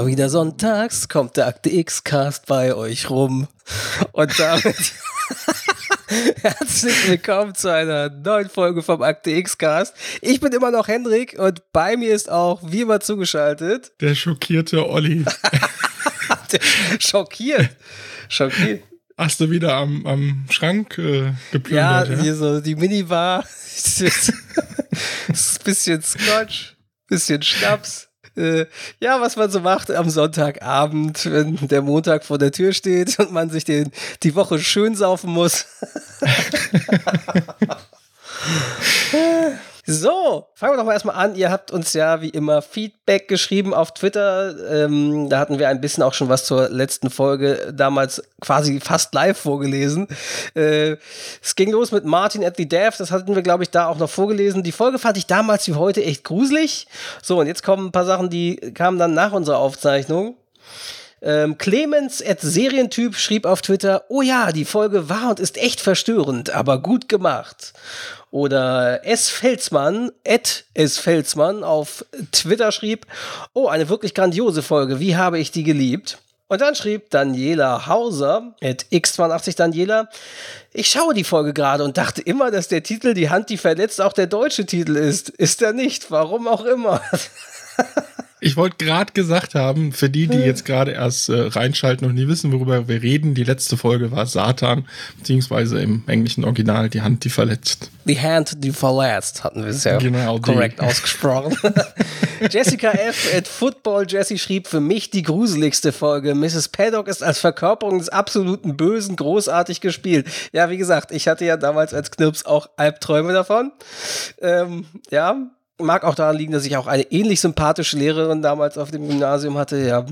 Immer wieder sonntags kommt der Akte X-Cast bei euch rum. Und damit herzlich willkommen zu einer neuen Folge vom Akte X-Cast. Ich bin immer noch Hendrik und bei mir ist auch wie immer zugeschaltet. Der schockierte Olli. schockiert. Schockiert. Hast du wieder am, am Schrank äh, geplündert? Ja, ja, hier so die Minibar. das ist ein bisschen Scotch, bisschen Schnaps. Äh, ja, was man so macht am Sonntagabend, wenn der Montag vor der Tür steht und man sich den, die Woche schön saufen muss. So, fangen wir doch mal erstmal an. Ihr habt uns ja wie immer Feedback geschrieben auf Twitter. Ähm, da hatten wir ein bisschen auch schon was zur letzten Folge damals quasi fast live vorgelesen. Äh, es ging los mit Martin at the Dev. Das hatten wir, glaube ich, da auch noch vorgelesen. Die Folge fand ich damals wie heute echt gruselig. So, und jetzt kommen ein paar Sachen, die kamen dann nach unserer Aufzeichnung. Ähm, Clemens at Serientyp schrieb auf Twitter, oh ja, die Folge war und ist echt verstörend, aber gut gemacht. Oder S. Felsmann, at S. Felsmann auf Twitter schrieb, oh, eine wirklich grandiose Folge, wie habe ich die geliebt? Und dann schrieb Daniela Hauser, at x82 Daniela, ich schaue die Folge gerade und dachte immer, dass der Titel Die Hand, die verletzt auch der deutsche Titel ist. Ist er nicht, warum auch immer. Ich wollte gerade gesagt haben, für die, die jetzt gerade erst äh, reinschalten und nie wissen, worüber wir reden, die letzte Folge war Satan, beziehungsweise im englischen Original die Hand, die verletzt. Die Hand, die verletzt, hatten wir es ja genau korrekt ausgesprochen. Jessica F. at Football Jesse schrieb für mich die gruseligste Folge. Mrs. Paddock ist als Verkörperung des absoluten Bösen großartig gespielt. Ja, wie gesagt, ich hatte ja damals als Knirps auch Albträume davon. Ähm, ja, mag auch daran liegen, dass ich auch eine ähnlich sympathische Lehrerin damals auf dem Gymnasium hatte. Ja,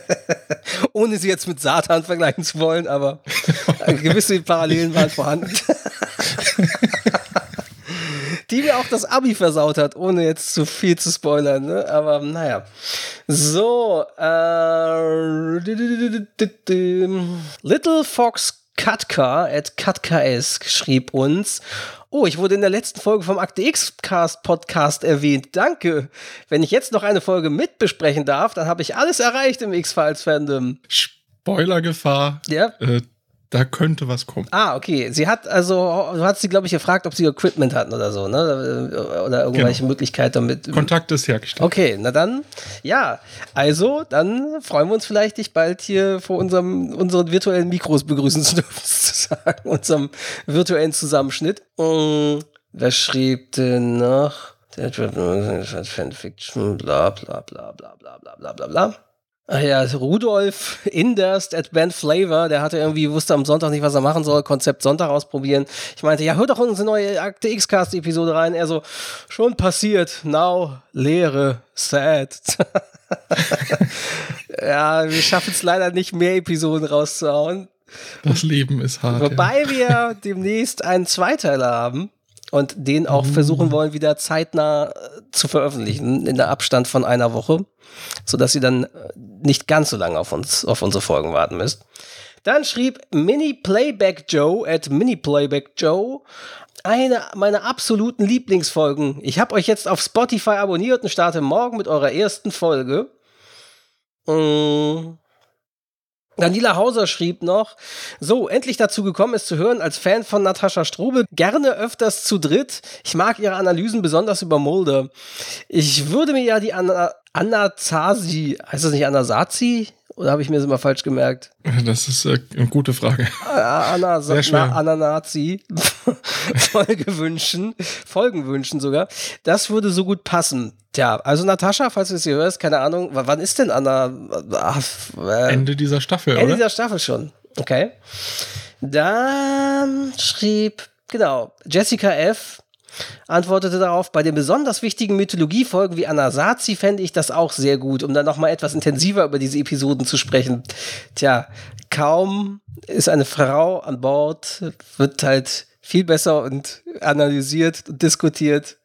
ohne sie jetzt mit Satan vergleichen zu wollen, aber gewisse Parallelen waren vorhanden. Die mir auch das Abi versaut hat, ohne jetzt zu viel zu spoilern. Ne? Aber naja. So. Äh, Little Fox Katka at KatkaS schrieb uns, Oh, ich wurde in der letzten Folge vom Akte X-Cast Podcast erwähnt. Danke. Wenn ich jetzt noch eine Folge mitbesprechen darf, dann habe ich alles erreicht im X-Files-Fandom. Spoilergefahr. Ja. Äh, da könnte was kommen. Ah, okay. Sie hat also, du hast sie, glaube ich, gefragt, ob sie Equipment hatten oder so, ne? Oder irgendwelche genau. Möglichkeiten damit. Kontakt ist hergestellt. Okay, na dann, ja. Also, dann freuen wir uns vielleicht, dich bald hier vor unserem, unseren virtuellen Mikros begrüßen zu dürfen, sozusagen, unserem virtuellen Zusammenschnitt. Und mm, wer schrieb denn noch? Fanfiction, bla bla bla bla bla bla bla bla. Ach ja, Rudolf Inderst at Band Flavor, der hatte irgendwie, wusste am Sonntag nicht, was er machen soll, Konzept Sonntag ausprobieren. Ich meinte, ja, hör doch unsere neue Akte X-Cast-Episode rein. Er so, schon passiert, now, Leere, sad. ja, wir schaffen es leider nicht, mehr Episoden rauszuhauen. Das Leben ist hart. Wobei ja. wir demnächst einen Zweiteiler haben und den auch mhm. versuchen wollen, wieder zeitnah äh, zu veröffentlichen, in der Abstand von einer Woche, sodass ihr dann äh, nicht ganz so lange auf uns, auf unsere Folgen warten müsst. Dann schrieb Mini Playback Joe at Mini Playback Joe eine meiner absoluten Lieblingsfolgen. Ich habe euch jetzt auf Spotify abonniert und starte morgen mit eurer ersten Folge. Mmh. Daniela Hauser schrieb noch, so, endlich dazu gekommen ist zu hören, als Fan von Natascha Strobel, gerne öfters zu dritt. Ich mag ihre Analysen besonders über Mulder. Ich würde mir ja die Anna Zasi, heißt das nicht Anasazi? Oder habe ich mir das immer falsch gemerkt? Das ist äh, eine gute Frage. Anna, Sehr schwer. Anna Nazi. Folge wünschen, Folgen wünschen sogar. Das würde so gut passen. Tja, also Natascha, falls du es hier hörst, keine Ahnung, wann ist denn Anna? Äh, Ende dieser Staffel, Ende oder? dieser Staffel schon. Okay. Dann schrieb, genau, Jessica F antwortete darauf, bei den besonders wichtigen Mythologiefolgen wie Anasazi fände ich das auch sehr gut, um dann nochmal etwas intensiver über diese Episoden zu sprechen. Tja, kaum ist eine Frau an Bord, wird halt viel besser und analysiert und diskutiert,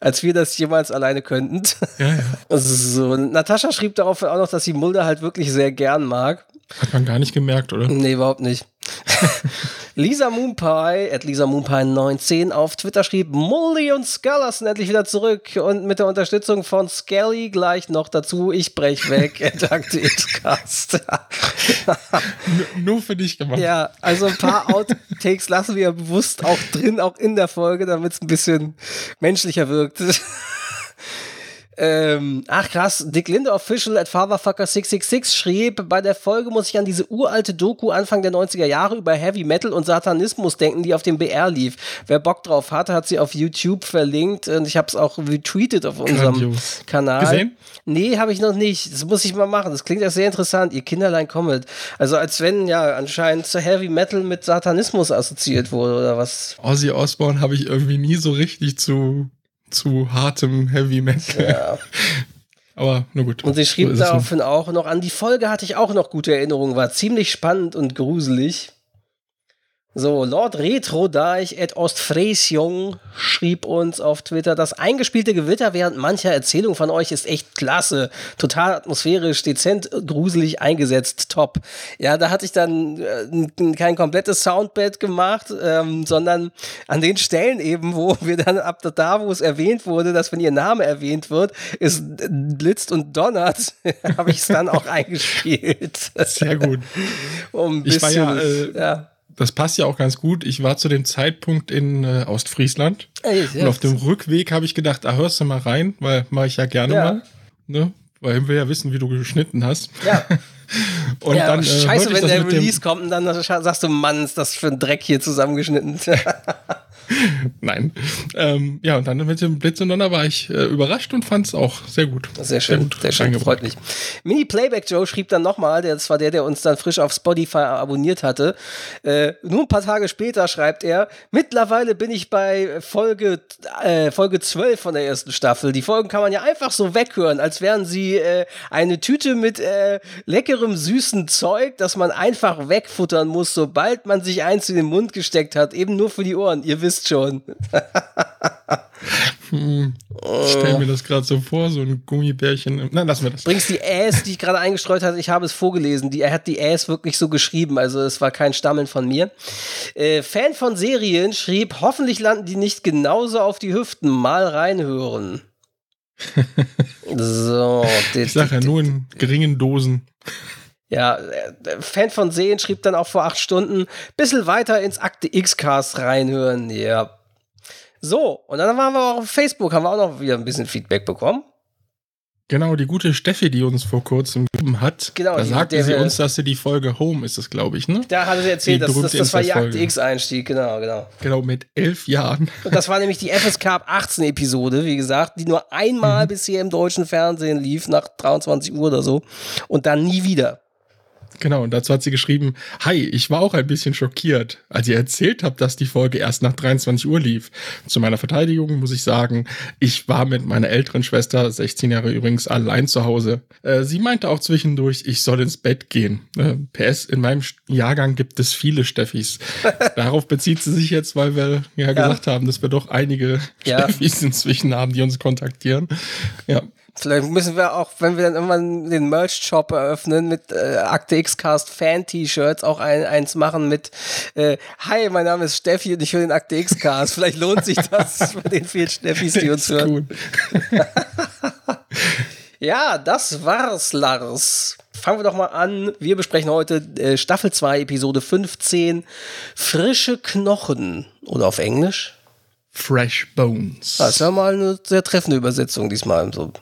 als wir das jemals alleine könnten. Ja, ja. So, Natascha schrieb darauf auch noch, dass sie Mulder halt wirklich sehr gern mag. Hat man gar nicht gemerkt, oder? Nee, überhaupt nicht. Lisa Moonpie, at Lisa Moonpie 19 auf Twitter schrieb, Mully und Scully sind endlich wieder zurück und mit der Unterstützung von Skelly gleich noch dazu, ich brech weg, at Cast. Nur für dich gemacht. Ja, also ein paar Outtakes lassen wir bewusst auch drin, auch in der Folge, damit es ein bisschen menschlicher wirkt. Ähm, ach krass, Dick Linde Official at Fatherfucker666 schrieb, bei der Folge muss ich an diese uralte Doku Anfang der 90er Jahre über Heavy Metal und Satanismus denken, die auf dem BR lief. Wer Bock drauf hatte, hat sie auf YouTube verlinkt und ich habe es auch retweetet auf unserem Grandios. Kanal. Gesehen? Nee, habe ich noch nicht. Das muss ich mal machen. Das klingt ja sehr interessant. Ihr Kinderlein kommet. Also als wenn ja anscheinend zu Heavy Metal mit Satanismus assoziiert wurde oder was. Ozzy Osbourne habe ich irgendwie nie so richtig zu zu hartem Heavy Metal. Ja. Aber nur gut. Und sie schrieb so daraufhin auch noch an, die Folge hatte ich auch noch gute Erinnerungen, war ziemlich spannend und gruselig. So, Lord Retro Deich at Ostfriesjung schrieb uns auf Twitter, das eingespielte Gewitter während mancher Erzählung von euch ist echt klasse. Total atmosphärisch, dezent, gruselig eingesetzt, top. Ja, da hatte ich dann äh, kein komplettes Soundbed gemacht, ähm, sondern an den Stellen eben, wo wir dann ab da, wo es erwähnt wurde, dass wenn ihr Name erwähnt wird, es blitzt und donnert, habe ich es dann auch eingespielt. Sehr gut. um ich war ja, äh, ja das passt ja auch ganz gut. Ich war zu dem Zeitpunkt in äh, Ostfriesland. Ey, und auf dem Rückweg habe ich gedacht, ah, hörst du mal rein, weil mache ich ja gerne ja. mal. Ne? Weil wir ja wissen, wie du geschnitten hast. Ja. und ja, dann, äh, scheiße, wenn der Release kommt und dann sagst du, Mann, ist das für ein Dreck hier zusammengeschnitten. Nein. Ähm, ja, und dann mit dem Blitz und Donner war ich äh, überrascht und fand es auch sehr gut. Sehr schön, sehr, gut sehr schön, freut mich. Mini Playback Joe schrieb dann nochmal, das war der, der uns dann frisch auf Spotify abonniert hatte. Äh, nur ein paar Tage später schreibt er, mittlerweile bin ich bei Folge, äh, Folge 12 von der ersten Staffel. Die Folgen kann man ja einfach so weghören, als wären sie äh, eine Tüte mit äh, leckerem, süßen Zeug, das man einfach wegfuttern muss, sobald man sich eins in den Mund gesteckt hat. Eben nur für die Ohren. Ihr wisst wisst schon. hm. Ich stelle mir das gerade so vor, so ein Gummibärchen. Nein, lassen wir das. Bringst die Äs, die ich gerade eingestreut hatte, ich habe es vorgelesen. Die, er hat die Äs wirklich so geschrieben, also es war kein Stammeln von mir. Äh, Fan von Serien schrieb, hoffentlich landen die nicht genauso auf die Hüften. Mal reinhören. so. Ich sage ja nur in geringen Dosen. Ja, äh, Fan von Sehen schrieb dann auch vor acht Stunden, bisschen weiter ins Akte X-Cast reinhören. Ja. So, und dann waren wir auch auf Facebook, haben wir auch noch wieder ein bisschen Feedback bekommen. Genau, die gute Steffi, die uns vor kurzem gegeben hat. Genau, da sagte sie uns, dass sie die Folge Home ist, es glaube ich, ne? Da hatte sie erzählt, dass, das, das war Akte X-Einstieg, genau, genau. Genau, mit elf Jahren. Und das war nämlich die FSK 18 Episode, wie gesagt, die nur einmal mhm. bisher im deutschen Fernsehen lief, nach 23 Uhr oder so. Und dann nie wieder. Genau, und dazu hat sie geschrieben, hi, ich war auch ein bisschen schockiert, als ihr erzählt habt, dass die Folge erst nach 23 Uhr lief. Zu meiner Verteidigung muss ich sagen, ich war mit meiner älteren Schwester, 16 Jahre übrigens, allein zu Hause. Äh, sie meinte auch zwischendurch, ich soll ins Bett gehen. Äh, PS, in meinem Jahrgang gibt es viele Steffis. Darauf bezieht sie sich jetzt, weil wir ja, ja. gesagt haben, dass wir doch einige ja. Steffis inzwischen haben, die uns kontaktieren. Ja. Vielleicht müssen wir auch, wenn wir dann irgendwann den Merch-Shop eröffnen mit äh, Akte X-Cast Fan-T-Shirts, auch ein, eins machen mit äh, Hi, mein Name ist Steffi und ich höre den Akte X-Cast. Vielleicht lohnt sich das bei den vielen Steffis, die uns hören. ja, das war's, Lars. Fangen wir doch mal an. Wir besprechen heute äh, Staffel 2, Episode 15, Frische Knochen. Oder auf Englisch? Fresh Bones. Das ist ja mal eine sehr treffende Übersetzung diesmal. So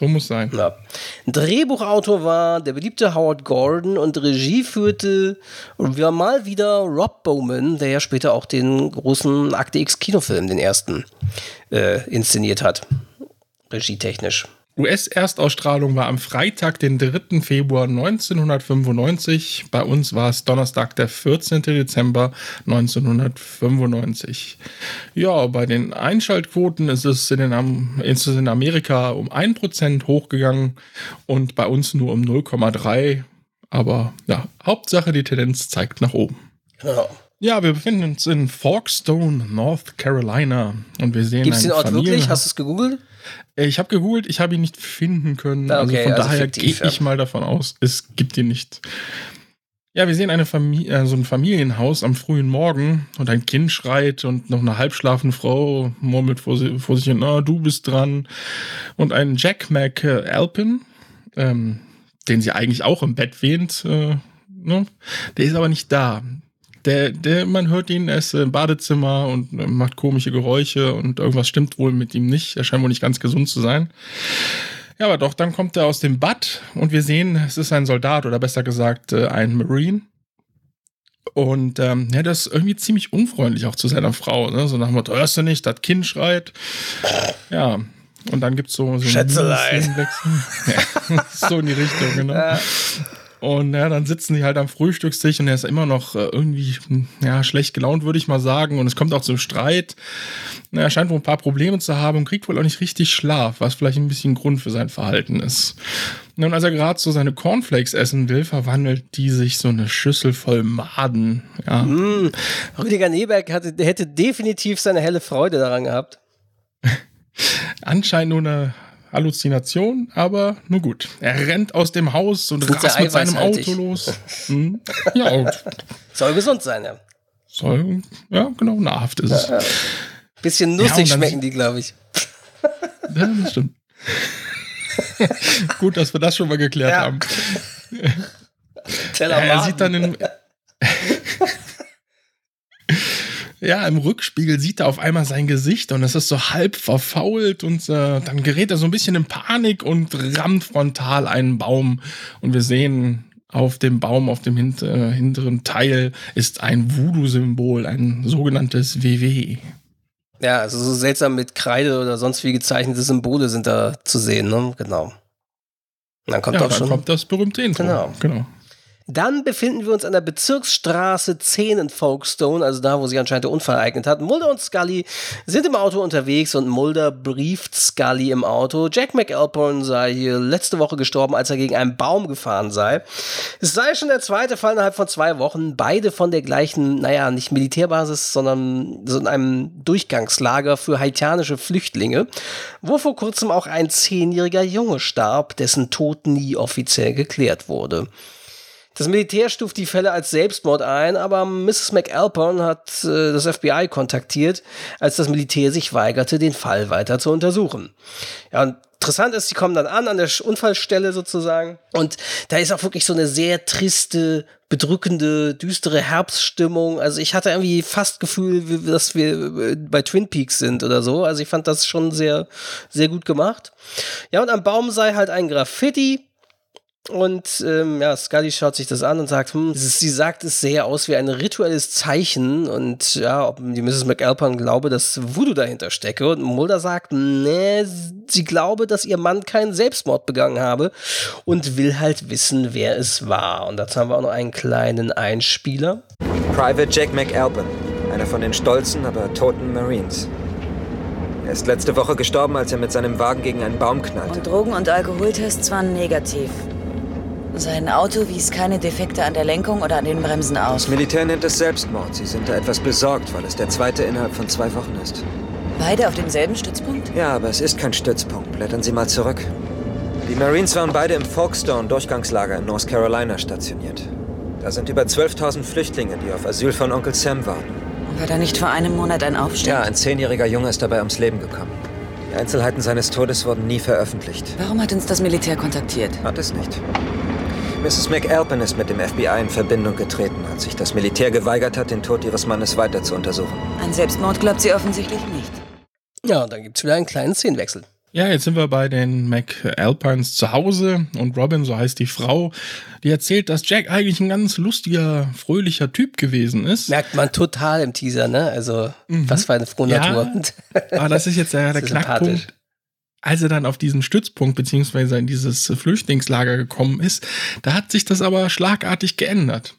So muss sein. Ja. Drehbuchautor war der beliebte Howard Gordon und Regie führte mal wieder Rob Bowman, der ja später auch den großen Akte X Kinofilm, den ersten, äh, inszeniert hat. Regietechnisch. US-Erstausstrahlung war am Freitag, den 3. Februar 1995. Bei uns war es Donnerstag, der 14. Dezember 1995. Ja, bei den Einschaltquoten ist es in, den, ist es in Amerika um 1% hochgegangen und bei uns nur um 0,3%. Aber ja, Hauptsache die Tendenz zeigt nach oben. Genau. Ja, wir befinden uns in Forkstone, North Carolina. Und wir sehen Gibt es den Ort Familien wirklich? Hast du es gegoogelt? Ich habe gegoogelt, ich habe ihn nicht finden können. Ah, okay, also von also daher gehe ich mal davon aus, es gibt ihn nicht. Ja, wir sehen eine Familie, äh, so ein Familienhaus am frühen Morgen und ein Kind schreit und noch eine halbschlafende Frau murmelt vor, sie, vor sich hin, ah, du bist dran. Und ein Jack McAlpin, ähm, den sie eigentlich auch im Bett wähnt, äh, ne? der ist aber nicht da. Der, der, man hört ihn, er ist im Badezimmer und macht komische Geräusche und irgendwas stimmt wohl mit ihm nicht. Er scheint wohl nicht ganz gesund zu sein. Ja, aber doch, dann kommt er aus dem Bad und wir sehen, es ist ein Soldat oder besser gesagt äh, ein Marine. Und ähm, ja, das ist irgendwie ziemlich unfreundlich auch zu seiner Frau. Ne? So nach dem Motto, hörst du nicht, das Kind schreit. Ja, und dann gibt es so, so Schätzelein. Ja, so in die Richtung, genau. Ja. Und ja, dann sitzen die halt am Frühstückstisch und er ist immer noch äh, irgendwie ja, schlecht gelaunt, würde ich mal sagen. Und es kommt auch zum Streit. Er scheint wohl ein paar Probleme zu haben und kriegt wohl auch nicht richtig Schlaf, was vielleicht ein bisschen Grund für sein Verhalten ist. Und als er gerade so seine Cornflakes essen will, verwandelt die sich so eine Schüssel voll Maden. Ja. Mm, Rüdiger Neberg hatte, hätte definitiv seine helle Freude daran gehabt. Anscheinend nur eine Halluzination, aber nur gut. Er rennt aus dem Haus und rast mit seinem Auto los. Hm. Ja, und Soll gesund sein, ja. Soll, ja, genau, nahrhaft ist es. Ja, ja. Bisschen nussig ja, schmecken die, glaube ich. Ja, das stimmt. gut, dass wir das schon mal geklärt haben. er sieht dann in, ja, im Rückspiegel sieht er auf einmal sein Gesicht und es ist so halb verfault und äh, dann gerät er so ein bisschen in Panik und rammt frontal einen Baum und wir sehen auf dem Baum, auf dem hint äh, hinteren Teil ist ein Voodoo-Symbol, ein sogenanntes WW. Ja, also so seltsam mit Kreide oder sonst wie gezeichnete Symbole sind da zu sehen, ne? Genau. Und dann kommt ja, auch dann schon. kommt das berühmte Intro. Genau. genau. Dann befinden wir uns an der Bezirksstraße 10 in Folkestone, also da, wo sich anscheinend der Unfall ereignet hat. Mulder und Scully sind im Auto unterwegs und Mulder brieft Scully im Auto. Jack McAlpine sei hier letzte Woche gestorben, als er gegen einen Baum gefahren sei. Es sei schon der zweite Fall innerhalb von zwei Wochen. Beide von der gleichen, naja, nicht Militärbasis, sondern so in einem Durchgangslager für haitianische Flüchtlinge, wo vor kurzem auch ein zehnjähriger Junge starb, dessen Tod nie offiziell geklärt wurde. Das Militär stuft die Fälle als Selbstmord ein, aber Mrs. McAlpine hat äh, das FBI kontaktiert, als das Militär sich weigerte, den Fall weiter zu untersuchen. Ja, und interessant ist, sie kommen dann an, an der Unfallstelle sozusagen. Und da ist auch wirklich so eine sehr triste, bedrückende, düstere Herbststimmung. Also ich hatte irgendwie fast Gefühl, dass wir äh, bei Twin Peaks sind oder so. Also ich fand das schon sehr, sehr gut gemacht. Ja, und am Baum sei halt ein Graffiti und ähm, ja, Scully schaut sich das an und sagt, hm, sie sagt, es sähe aus wie ein rituelles Zeichen und ja, ob die Mrs. McAlpine glaube, dass Voodoo dahinter stecke. Und Mulder sagt, nee, sie glaube, dass ihr Mann keinen Selbstmord begangen habe und will halt wissen, wer es war. Und dazu haben wir auch noch einen kleinen Einspieler. Private Jack McAlpine, einer von den stolzen, aber toten Marines. Er ist letzte Woche gestorben, als er mit seinem Wagen gegen einen Baum knallte. Und Drogen- und Alkoholtests waren negativ. Sein Auto wies keine Defekte an der Lenkung oder an den Bremsen aus. Das Militär nennt es Selbstmord. Sie sind da etwas besorgt, weil es der zweite innerhalb von zwei Wochen ist. Beide auf demselben Stützpunkt? Ja, aber es ist kein Stützpunkt. Blättern Sie mal zurück. Die Marines waren beide im Folkestone Durchgangslager in North Carolina stationiert. Da sind über 12.000 Flüchtlinge, die auf Asyl von Onkel Sam warten. War da nicht vor einem Monat ein Aufstand? Ja, ein zehnjähriger Junge ist dabei ums Leben gekommen. Die Einzelheiten seines Todes wurden nie veröffentlicht. Warum hat uns das Militär kontaktiert? Hat es nicht. Mrs. McAlpin ist mit dem FBI in Verbindung getreten, als sich das Militär geweigert hat, den Tod ihres Mannes weiter zu untersuchen. An Selbstmord glaubt sie offensichtlich nicht. Ja, dann gibt es wieder einen kleinen Szenenwechsel. Ja, jetzt sind wir bei den McAlpines zu Hause und Robin, so heißt die Frau, die erzählt, dass Jack eigentlich ein ganz lustiger, fröhlicher Typ gewesen ist. Merkt man total im Teaser, ne? Also, mhm. was für eine frohe ja, Natur. Aber das ist jetzt ja der Knackpunkt. Als er dann auf diesen Stützpunkt beziehungsweise in dieses Flüchtlingslager gekommen ist, da hat sich das aber schlagartig geändert.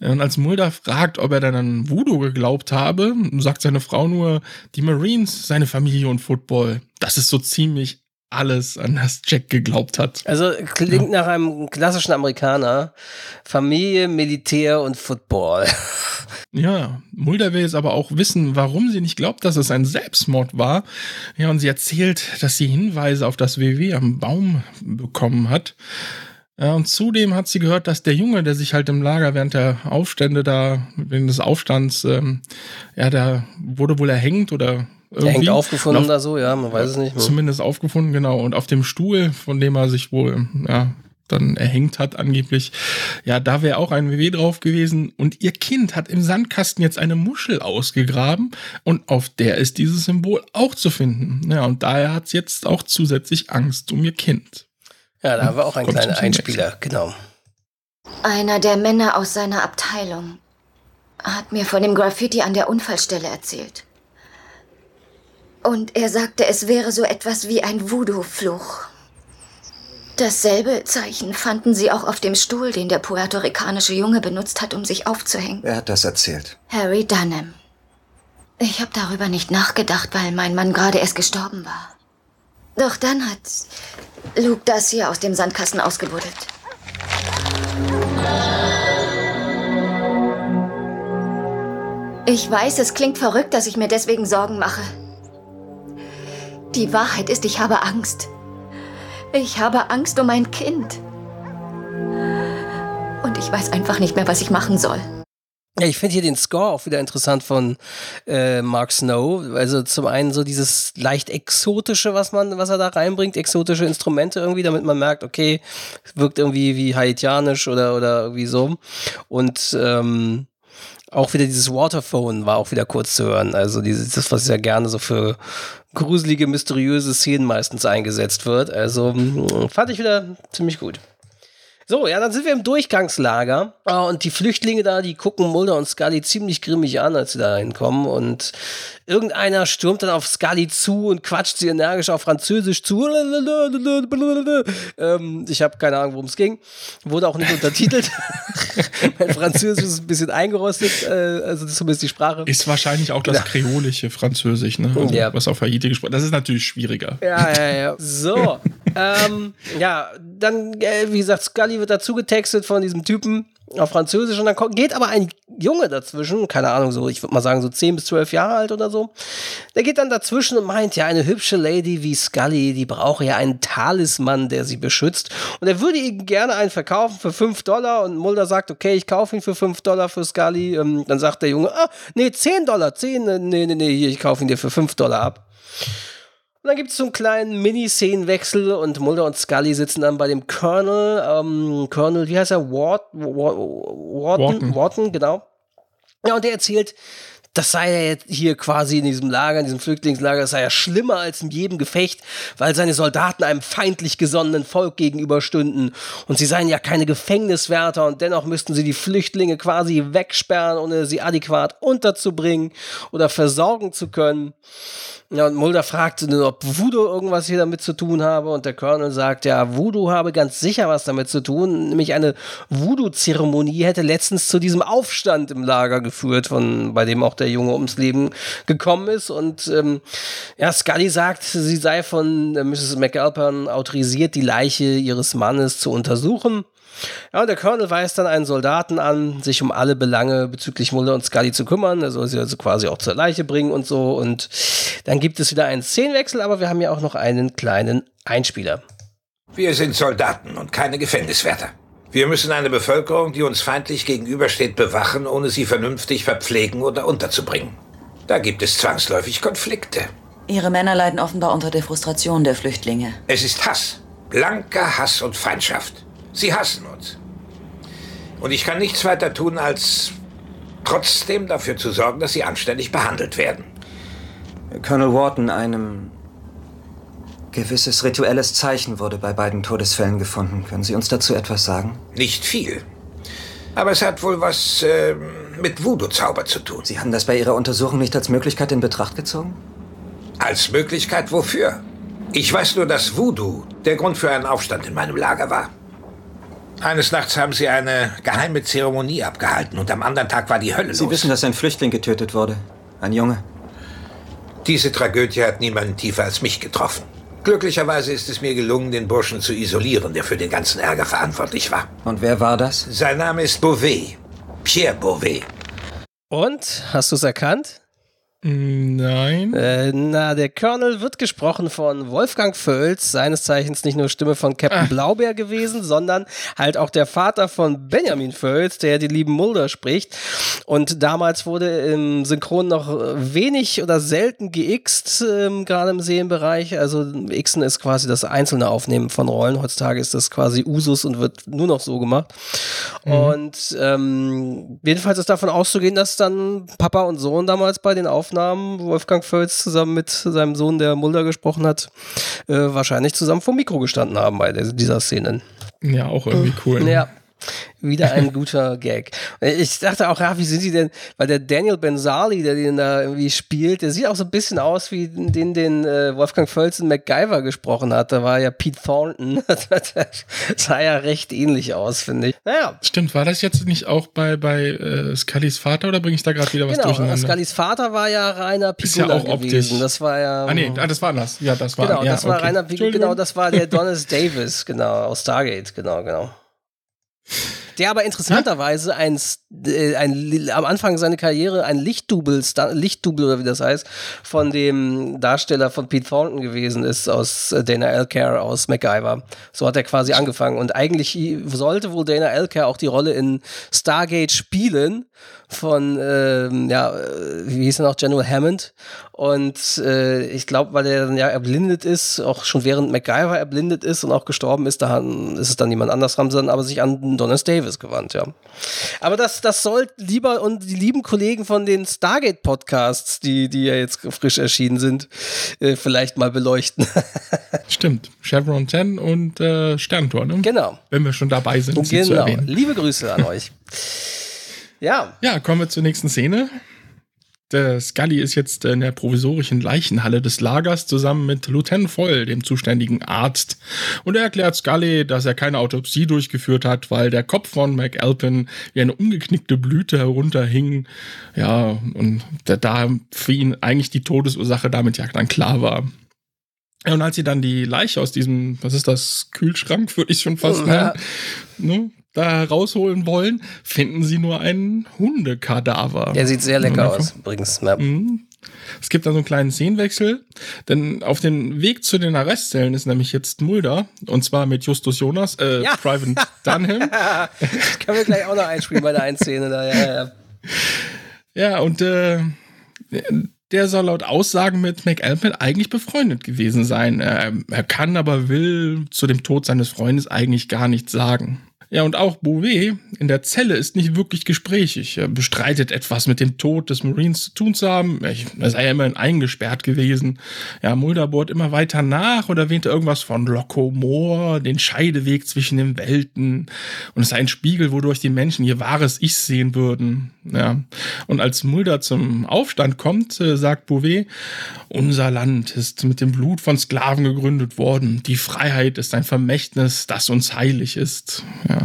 Und als Mulder fragt, ob er dann an Voodoo geglaubt habe, sagt seine Frau nur, die Marines, seine Familie und Football. Das ist so ziemlich alles, an das Jack geglaubt hat. Also klingt ja. nach einem klassischen Amerikaner. Familie, Militär und Football. Ja, Mulder will jetzt aber auch wissen, warum sie nicht glaubt, dass es ein Selbstmord war. Ja, und sie erzählt, dass sie Hinweise auf das WW am Baum bekommen hat. Ja, und zudem hat sie gehört, dass der Junge, der sich halt im Lager während der Aufstände da, wegen des Aufstands, ähm, ja, der wurde wohl erhängt oder irgendwie. Er hängt aufgefunden auf, oder so, ja, man weiß es nicht. Mehr. Zumindest aufgefunden, genau. Und auf dem Stuhl, von dem er sich wohl, ja, dann erhängt hat, angeblich. Ja, da wäre auch ein WW drauf gewesen. Und ihr Kind hat im Sandkasten jetzt eine Muschel ausgegraben und auf der ist dieses Symbol auch zu finden. Ja, und daher hat sie jetzt auch zusätzlich Angst um ihr Kind. Ja, da haben wir auch einen kleinen Einspieler, genau. Einer der Männer aus seiner Abteilung hat mir von dem Graffiti an der Unfallstelle erzählt. Und er sagte, es wäre so etwas wie ein Voodoo-Fluch. Dasselbe Zeichen fanden sie auch auf dem Stuhl, den der puerto-ricanische Junge benutzt hat, um sich aufzuhängen. Wer hat das erzählt? Harry Dunham. Ich habe darüber nicht nachgedacht, weil mein Mann gerade erst gestorben war. Doch dann hat Luke das hier aus dem Sandkasten ausgebuddelt. Ich weiß, es klingt verrückt, dass ich mir deswegen Sorgen mache. Die Wahrheit ist, ich habe Angst. Ich habe Angst um mein Kind. Und ich weiß einfach nicht mehr, was ich machen soll. Ja, ich finde hier den Score auch wieder interessant von äh, Mark Snow. Also zum einen so dieses leicht exotische, was man, was er da reinbringt, exotische Instrumente irgendwie, damit man merkt, okay, wirkt irgendwie wie haitianisch oder oder irgendwie so. Und ähm, auch wieder dieses Waterphone war auch wieder kurz zu hören. Also dieses, das, was ja gerne so für gruselige, mysteriöse Szenen meistens eingesetzt wird. Also fand ich wieder ziemlich gut. So, ja, dann sind wir im Durchgangslager. Ah, und die Flüchtlinge da, die gucken Mulder und Scully ziemlich grimmig an, als sie da hinkommen. Und irgendeiner stürmt dann auf Scully zu und quatscht sie energisch auf Französisch zu. Ähm, ich habe keine Ahnung, worum es ging. Wurde auch nicht untertitelt. mein Französisch ist ein bisschen eingerostet, äh, also zumindest die Sprache. Ist wahrscheinlich auch das ja. kreolische Französisch, ne? Also, ja. Was auf Haiti gesprochen Das ist natürlich schwieriger. Ja, ja, ja. So. ähm, ja, dann, äh, wie gesagt, Scully wird dazu getextet von diesem Typen auf Französisch und dann geht aber ein Junge dazwischen, keine Ahnung, so, ich würde mal sagen, so 10 bis 12 Jahre alt oder so. Der geht dann dazwischen und meint, ja, eine hübsche Lady wie Scully, die brauche ja einen Talisman, der sie beschützt. Und er würde ihn gerne einen verkaufen für 5 Dollar und Mulder sagt, okay, ich kaufe ihn für 5 Dollar für Scully. Ähm, dann sagt der Junge, ah, nee, 10 Dollar, 10, nee, nee, nee, hier, ich kaufe ihn dir für 5 Dollar ab. Und dann gibt es so einen kleinen Mini-Szenenwechsel und Mulder und Scully sitzen dann bei dem Colonel, ähm, Colonel, wie heißt er? Ward, Ward, Wharton, Wharton, genau. Ja, und der erzählt, das sei ja jetzt hier quasi in diesem Lager, in diesem Flüchtlingslager, das sei ja schlimmer als in jedem Gefecht, weil seine Soldaten einem feindlich gesonnenen Volk gegenüberstünden und sie seien ja keine Gefängniswärter und dennoch müssten sie die Flüchtlinge quasi wegsperren, ohne sie adäquat unterzubringen oder versorgen zu können. Ja, und Mulder fragt, ob Voodoo irgendwas hier damit zu tun habe. Und der Colonel sagt, ja, Voodoo habe ganz sicher was damit zu tun. Nämlich eine Voodoo-Zeremonie hätte letztens zu diesem Aufstand im Lager geführt, von, bei dem auch der Junge ums Leben gekommen ist. Und ähm, ja, Scully sagt, sie sei von äh, Mrs. McAlpin autorisiert, die Leiche ihres Mannes zu untersuchen. Ja, und der Colonel weist dann einen Soldaten an, sich um alle Belange bezüglich Mulder und Scully zu kümmern. Er soll sie also quasi auch zur Leiche bringen und so. Und dann gibt es wieder einen Szenenwechsel, aber wir haben ja auch noch einen kleinen Einspieler. Wir sind Soldaten und keine Gefängniswärter. Wir müssen eine Bevölkerung, die uns feindlich gegenübersteht, bewachen, ohne sie vernünftig verpflegen oder unterzubringen. Da gibt es zwangsläufig Konflikte. Ihre Männer leiden offenbar unter der Frustration der Flüchtlinge. Es ist Hass. Blanker Hass und Feindschaft. Sie hassen uns. Und ich kann nichts weiter tun, als trotzdem dafür zu sorgen, dass sie anständig behandelt werden. Colonel Wharton, einem gewisses rituelles Zeichen wurde bei beiden Todesfällen gefunden. Können Sie uns dazu etwas sagen? Nicht viel. Aber es hat wohl was äh, mit Voodoo-Zauber zu tun. Sie haben das bei Ihrer Untersuchung nicht als Möglichkeit in Betracht gezogen? Als Möglichkeit wofür? Ich weiß nur, dass Voodoo der Grund für einen Aufstand in meinem Lager war. Eines Nachts haben sie eine geheime Zeremonie abgehalten und am anderen Tag war die Hölle Sie los. wissen, dass ein Flüchtling getötet wurde. Ein Junge. Diese Tragödie hat niemanden tiefer als mich getroffen. Glücklicherweise ist es mir gelungen, den Burschen zu isolieren, der für den ganzen Ärger verantwortlich war. Und wer war das? Sein Name ist Beauvais. Pierre Beauvais. Und? Hast du es erkannt? Nein. Äh, na, der Colonel wird gesprochen von Wolfgang Völz, seines Zeichens nicht nur Stimme von Captain Blaubeer gewesen, sondern halt auch der Vater von Benjamin Völz, der die lieben Mulder spricht. Und damals wurde im Synchron noch wenig oder selten geixt, ähm, gerade im Serienbereich. Also Xen ist quasi das einzelne Aufnehmen von Rollen. Heutzutage ist das quasi Usus und wird nur noch so gemacht. Und ähm, jedenfalls ist davon auszugehen, dass dann Papa und Sohn damals bei den Aufnahmen, Wolfgang Völz zusammen mit seinem Sohn, der Mulder gesprochen hat, äh, wahrscheinlich zusammen vor Mikro gestanden haben bei dieser Szenen. Ja, auch irgendwie cool. Ja. Wieder ein guter Gag. Ich dachte auch, ja, wie sind die denn? Weil der Daniel Benzali, der den da irgendwie spielt, der sieht auch so ein bisschen aus wie den, den äh, Wolfgang Völz in MacGyver gesprochen hat. Da war ja Pete Thornton. das sah ja recht ähnlich aus, finde ich. Naja, Stimmt, war das jetzt nicht auch bei, bei äh, Scullys Vater oder bringe ich da gerade wieder was genau. durcheinander? Scullys Vater war ja Rainer ja Pigula optisch. gewesen. Das war ja. ah, nee, ah, das war anders. Ja, das war Genau, ja, das war okay. Rainer Pigula, genau, das war der Donis Davis, genau, aus Stargate, genau, genau. Der aber interessanterweise ein, äh, ein, am Anfang seiner Karriere ein Lichtdouble, Lichtdouble oder wie das heißt, von dem Darsteller von Pete Thornton gewesen ist, aus äh, Dana Elcare aus MacGyver. So hat er quasi angefangen. Und eigentlich sollte wohl Dana Elcare auch die Rolle in Stargate spielen von, ähm, ja, wie hieß er noch, General Hammond. Und äh, ich glaube, weil er dann ja erblindet ist, auch schon während MacGyver erblindet ist und auch gestorben ist, da ist es dann jemand anders, haben sie dann aber sich an Donis Davis gewandt, ja. Aber das, das soll lieber und die lieben Kollegen von den Stargate-Podcasts, die, die ja jetzt frisch erschienen sind, äh, vielleicht mal beleuchten. Stimmt. Chevron 10 und äh, Sterntor, ne? genau. Wenn wir schon dabei sind, Genau. Liebe Grüße an euch. Ja, Ja, kommen wir zur nächsten Szene. Der Scully ist jetzt in der provisorischen Leichenhalle des Lagers zusammen mit Lieutenant Foyle, dem zuständigen Arzt. Und er erklärt Scully, dass er keine Autopsie durchgeführt hat, weil der Kopf von McAlpin wie eine umgeknickte Blüte herunterhing. Ja, und da, für ihn eigentlich die Todesursache damit ja dann klar war. Ja, und als sie dann die Leiche aus diesem, was ist das, Kühlschrank, würde ich schon fast Ja. nennen, ne, da rausholen wollen, finden sie nur einen Hundekadaver. der sieht sehr lecker dann aus, übrigens. Ja. Mhm. Es gibt dann so einen kleinen Szenenwechsel, denn auf dem Weg zu den Arrestzellen ist nämlich jetzt Mulder, und zwar mit Justus Jonas, äh, Ja. Private Dunham. Können wir gleich auch noch einspielen bei der einen Szene da, ja, ja. Ja, und äh, der soll laut Aussagen mit McAlpin eigentlich befreundet gewesen sein. Er, er kann aber will zu dem Tod seines Freundes eigentlich gar nichts sagen. Ja, und auch Bouvet in der Zelle ist nicht wirklich gesprächig. Er bestreitet etwas mit dem Tod des Marines zu tun zu haben. Er sei ja immerhin eingesperrt gewesen. Ja, Mulder bohrt immer weiter nach und erwähnt irgendwas von Locomor, den Scheideweg zwischen den Welten. Und es sei ein Spiegel, wodurch die Menschen ihr wahres Ich sehen würden. Ja. Und als Mulder zum Aufstand kommt, äh, sagt Bouvet, unser Land ist mit dem Blut von Sklaven gegründet worden. Die Freiheit ist ein Vermächtnis, das uns heilig ist. Ja.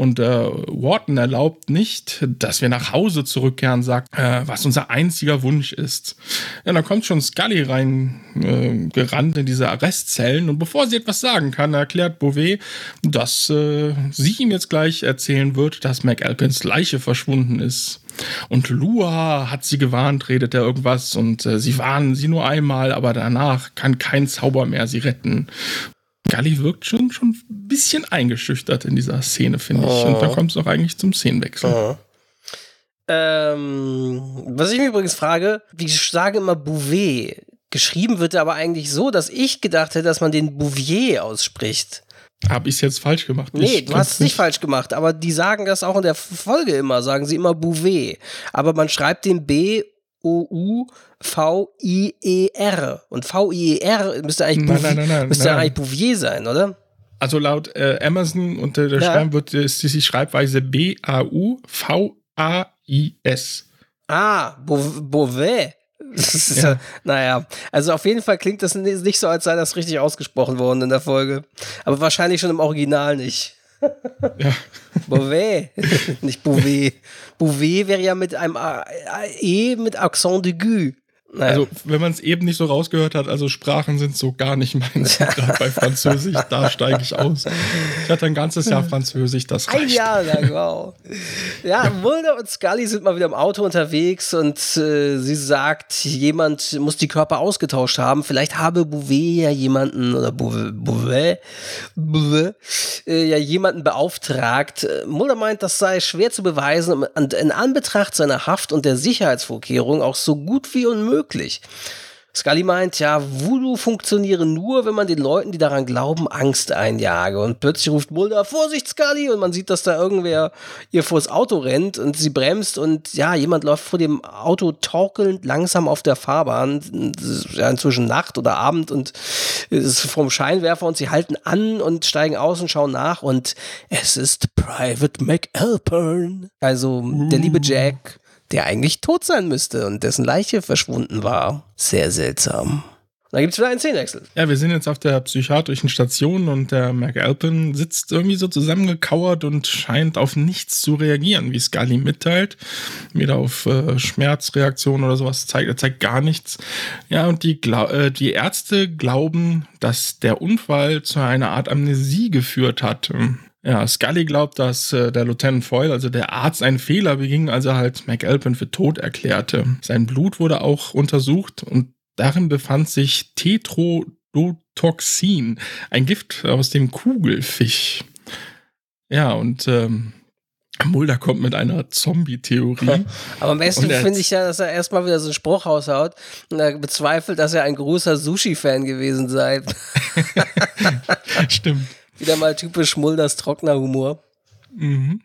Und äh, Wharton erlaubt nicht, dass wir nach Hause zurückkehren, sagt, äh, was unser einziger Wunsch ist. Ja, dann kommt schon Scully rein, äh, gerannt in diese Arrestzellen und bevor sie etwas sagen kann, erklärt Beauvais, dass äh, sie ihm jetzt gleich erzählen wird, dass McAlpins Leiche verschwunden ist. Und Lua hat sie gewarnt, redet er irgendwas und äh, sie warnen sie nur einmal, aber danach kann kein Zauber mehr sie retten. Scully wirkt schon, schon ein bisschen eingeschüchtert in dieser Szene, finde ich. Und da kommt es auch eigentlich zum Szenenwechsel. Ähm, was ich mich übrigens frage, wie ich sage immer Bouvet. Geschrieben wird er aber eigentlich so, dass ich gedacht hätte, dass man den Bouvier ausspricht. Habe ich es jetzt falsch gemacht? Nee, Ich du hast es nicht falsch gemacht, aber die sagen das auch in der Folge immer, sagen sie immer Bouvet. Aber man schreibt den B O-U-V-I-E-R. Und V-I-E-R müsste eigentlich, Nein, Bouvier, nein, nein, müsste eigentlich Bouvier sein, oder? Also laut äh, Amazon unter der Ja. Schreiben wird ist die Schreibweise B-A-U-V-A-I-S. Ah, Beauvais. Ja. naja, also auf jeden Fall klingt das ni- nicht so, als sei das richtig ausgesprochen worden in der Folge. Aber wahrscheinlich schon im Original nicht. Ja. Beauvais, nicht Bouvet. Bouvet wäre ja mit einem A- A- E mit Accent d'aigu. Naja. Also, wenn man es eben nicht so rausgehört hat, also Sprachen sind so gar nicht meins. Bei Französisch, da steige ich aus. Ich hatte ein ganzes Jahr Französisch, das Ein reicht. Jahr lang, wow. Ja, Mulder und Scully sind mal wieder im Auto unterwegs und äh, sie sagt, jemand muss die Körper ausgetauscht haben. Vielleicht habe Bouvet ja jemanden, oder Bouvet, Bouvet, Bouvet äh, ja jemanden beauftragt. Mulder meint, das sei schwer zu beweisen und in Anbetracht seiner Haft und der Sicherheitsvorkehrungen auch so gut wie unmöglich. Scully meint, ja, Voodoo funktioniere nur, wenn man den Leuten, die daran glauben, Angst einjage. Und plötzlich ruft Mulder, Vorsicht, Scully! Und man sieht, dass da irgendwer ihr vors Auto rennt und sie bremst und ja, jemand läuft vor dem Auto torkelnd langsam auf der Fahrbahn. Es ist ja inzwischen Nacht oder Abend und es ist vom Scheinwerfer und sie halten an und steigen aus und schauen nach und es ist Private McAlpern. Also der liebe Jack der eigentlich tot sein müsste und dessen Leiche verschwunden war. Sehr seltsam. Da gibt es wieder einen Szenenwechsel. Ja, wir sind jetzt auf der psychiatrischen Station und der McAlpin sitzt irgendwie so zusammengekauert und scheint auf nichts zu reagieren, wie Scully mitteilt. Weder auf äh, Schmerzreaktionen oder sowas zeigt, er zeigt gar nichts. Ja, und die, äh, die Ärzte glauben, dass der Unfall zu einer Art Amnesie geführt hat. Ja, Scully glaubt, dass äh, der Lieutenant Foyle, also der Arzt, einen Fehler beging, als er halt McAlpin für tot erklärte. Sein Blut wurde auch untersucht und darin befand sich Tetrodotoxin, ein Gift aus dem Kugelfisch. Ja, und ähm, Mulder kommt mit einer Zombie-Theorie. Aber am besten finde ich ja, dass er erstmal wieder so einen Spruch raushaut und er bezweifelt, dass er ein großer Sushi-Fan gewesen sei. Stimmt. Wieder mal typisch Mulders trockener Humor. Mhm.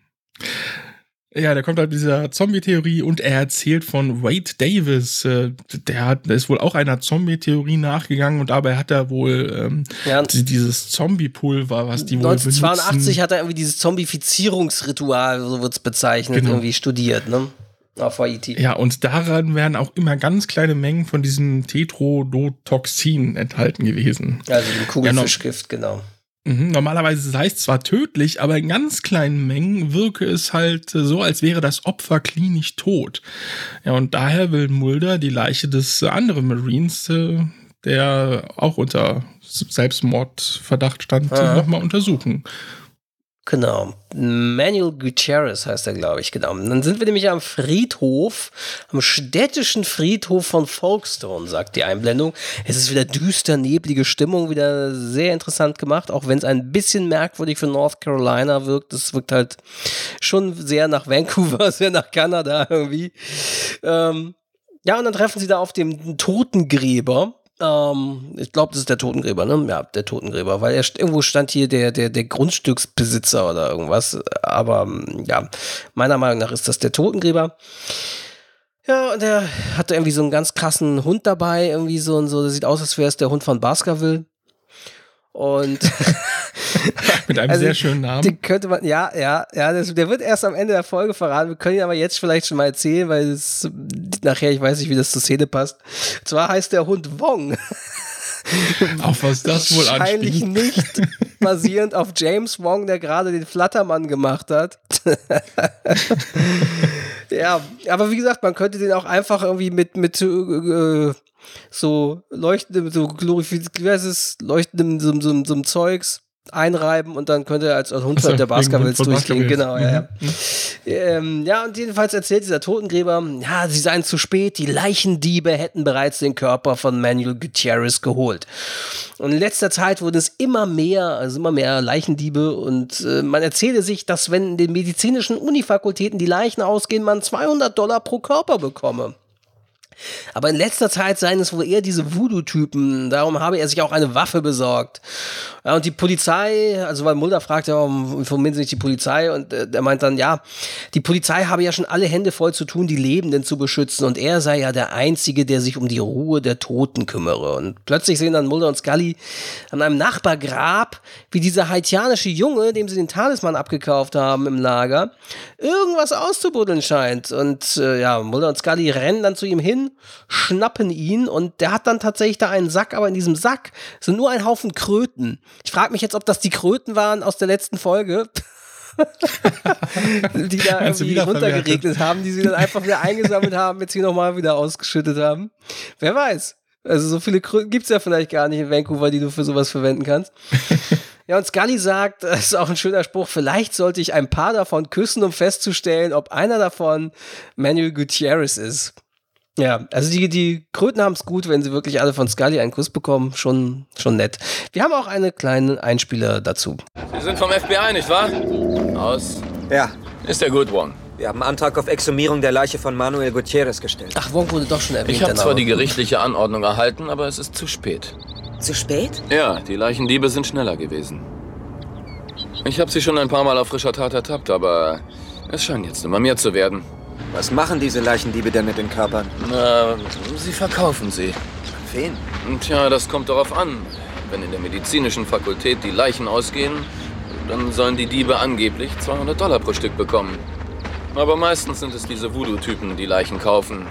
Ja, der kommt halt mit dieser Zombie-Theorie und er erzählt von Wade Davis. äh, Der, hat, der ist wohl auch einer Zombie-Theorie nachgegangen und dabei hat er wohl ähm, Ja. die- dieses Zombie-Pulver, was die wohl 1982 benutzen. hat er irgendwie dieses Zombifizierungsritual, so wird es bezeichnet, Genau. irgendwie studiert, ne? Auf Haiti. Ja, und daran wären auch immer ganz kleine Mengen von diesem Tetrodotoxin enthalten gewesen. Also dem Kugelfischgift, genau. Mhm, normalerweise sei es zwar tödlich, aber in ganz kleinen Mengen wirke es halt äh, so, als wäre das Opfer klinisch tot. Ja, und daher will Mulder die Leiche des anderen Marines, äh, der auch unter Selbstmordverdacht stand, Aha. nochmal untersuchen. Genau. Manuel Gutierrez heißt er, glaube ich, genau. Dann sind wir nämlich am Friedhof, am städtischen Friedhof von Folkestone, sagt die Einblendung. Es ist wieder düster, neblige Stimmung, wieder sehr interessant gemacht, auch wenn es ein bisschen merkwürdig für North Carolina wirkt. Es wirkt halt schon sehr nach Vancouver, sehr nach Kanada irgendwie. Ähm, ja, und dann treffen sie da auf dem Totengräber. Ähm, ich glaube, das ist der Totengräber, ne? Ja, der Totengräber, weil er irgendwo stand hier der, der, der Grundstücksbesitzer oder irgendwas. Aber ähm, ja, meiner Meinung nach ist das der Totengräber. Ja, und der hatte irgendwie so einen ganz krassen Hund dabei, irgendwie so und so. Das sieht aus, als wäre es der Hund von Baskerville. Und Mit einem Also, sehr schönen Namen. den könnte man, ja, ja, ja, das, der wird erst am Ende der Folge verraten. Wir können ihn aber jetzt vielleicht schon mal erzählen, weil es nachher, ich weiß nicht, wie das zur Szene passt. Und zwar heißt der Hund Wong. Auf was das wohl Wahrscheinlich nicht basierend auf James Wong, der gerade den Flattermann gemacht hat. ja, aber wie gesagt, man könnte den auch einfach irgendwie mit, mit äh, so leuchtendem, so glorifiz wie heißt es, leuchtendem so, so, so, so Zeugs einreiben und dann könnte er als Hund Ach so, der Baskervilles Hund durchgehen. Genau, ja, ja. Baskervilles. Ähm, ja, und jedenfalls erzählt dieser Totengräber, ja, sie seien zu spät, die Leichendiebe hätten bereits den Körper von Manuel Gutierrez geholt. Und in letzter Zeit wurden es immer mehr, also immer mehr Leichendiebe und äh, man erzähle sich, dass wenn in den medizinischen Unifakultäten die Leichen ausgehen, man 200 Dollar pro Körper bekomme. Aber in letzter Zeit seien es wohl eher diese Voodoo-Typen. Darum habe er sich auch eine Waffe besorgt. Ja, und die Polizei, also weil Mulder fragt ja, warum informieren Sie nicht die Polizei? Und äh, er meint dann, ja, die Polizei habe ja schon alle Hände voll zu tun, die Lebenden zu beschützen. Und er sei ja der Einzige, der sich um die Ruhe der Toten kümmere. Und plötzlich sehen dann Mulder und Scully an einem Nachbargrab, wie dieser haitianische Junge, dem sie den Talisman abgekauft haben im Lager, irgendwas auszubuddeln scheint. Und äh, ja, Mulder und Scully rennen dann zu ihm hin schnappen ihn und der hat dann tatsächlich da einen Sack, aber in diesem Sack sind nur ein Haufen Kröten. Ich frage mich jetzt, ob das die Kröten waren aus der letzten Folge. die da irgendwie runtergeregnet haben, die sie dann einfach wieder eingesammelt haben, jetzt hier nochmal wieder ausgeschüttet haben. Wer weiß. Also so viele Kröten gibt es ja vielleicht gar nicht in Vancouver, die du für sowas verwenden kannst. Ja, und Scully sagt, das ist auch ein schöner Spruch, vielleicht sollte ich ein paar davon küssen, um festzustellen, ob einer davon Manuel Gutierrez ist. Ja, also die, die Kröten haben es gut, wenn sie wirklich alle von Scully einen Kuss bekommen. Schon, schon nett. Wir haben auch einen kleinen Einspieler dazu. Sie sind vom FBI, nicht wahr? Aus. Ja. Ist der Good One. Wir haben Antrag auf Exhumierung der Leiche von Manuel Gutierrez gestellt. Ach, Wong wurde doch schon erwähnt. Ich habe zwar die gerichtliche Anordnung erhalten, aber es ist zu spät. Zu spät? Ja, die Leichendiebe sind schneller gewesen. Ich habe sie schon ein paar Mal auf frischer Tat ertappt, aber es scheint jetzt immer mehr zu werden. Was machen diese Leichendiebe denn mit den Körpern? Na, sie verkaufen sie. Wen? Tja, das kommt darauf an. Wenn in der medizinischen Fakultät die Leichen ausgehen, dann sollen die Diebe angeblich 200 Dollar pro Stück bekommen. Aber meistens sind es diese Voodoo-Typen, die Leichen kaufen.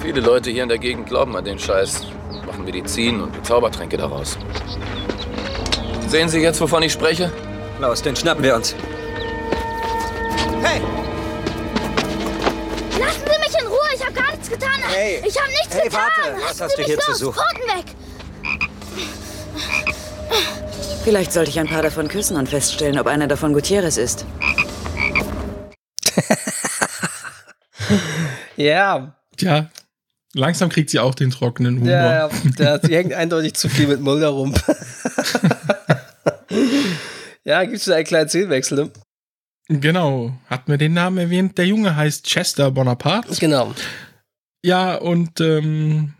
Viele Leute hier in der Gegend glauben an den Scheiß, machen Medizin und Zaubertränke daraus. Sehen Sie jetzt, wovon ich spreche? Los, den schnappen wir uns. Hey! Hey. Ich habe nichts Hey, getan. warte, was hast du hier zu suchen? Pfoten weg. Vielleicht sollte ich ein paar davon küssen und feststellen, ob einer davon Gutierrez ist. Ja, Tja, langsam kriegt sie auch den trockenen Humor. ja, ja, sie hängt eindeutig zu viel mit Mulder rum. ja, gibt es da einen kleinen Szenenwechsel, ne? Genau, hat mir den Namen erwähnt. Der Junge heißt Chester Bonaparte. Genau. Ja, und ähm,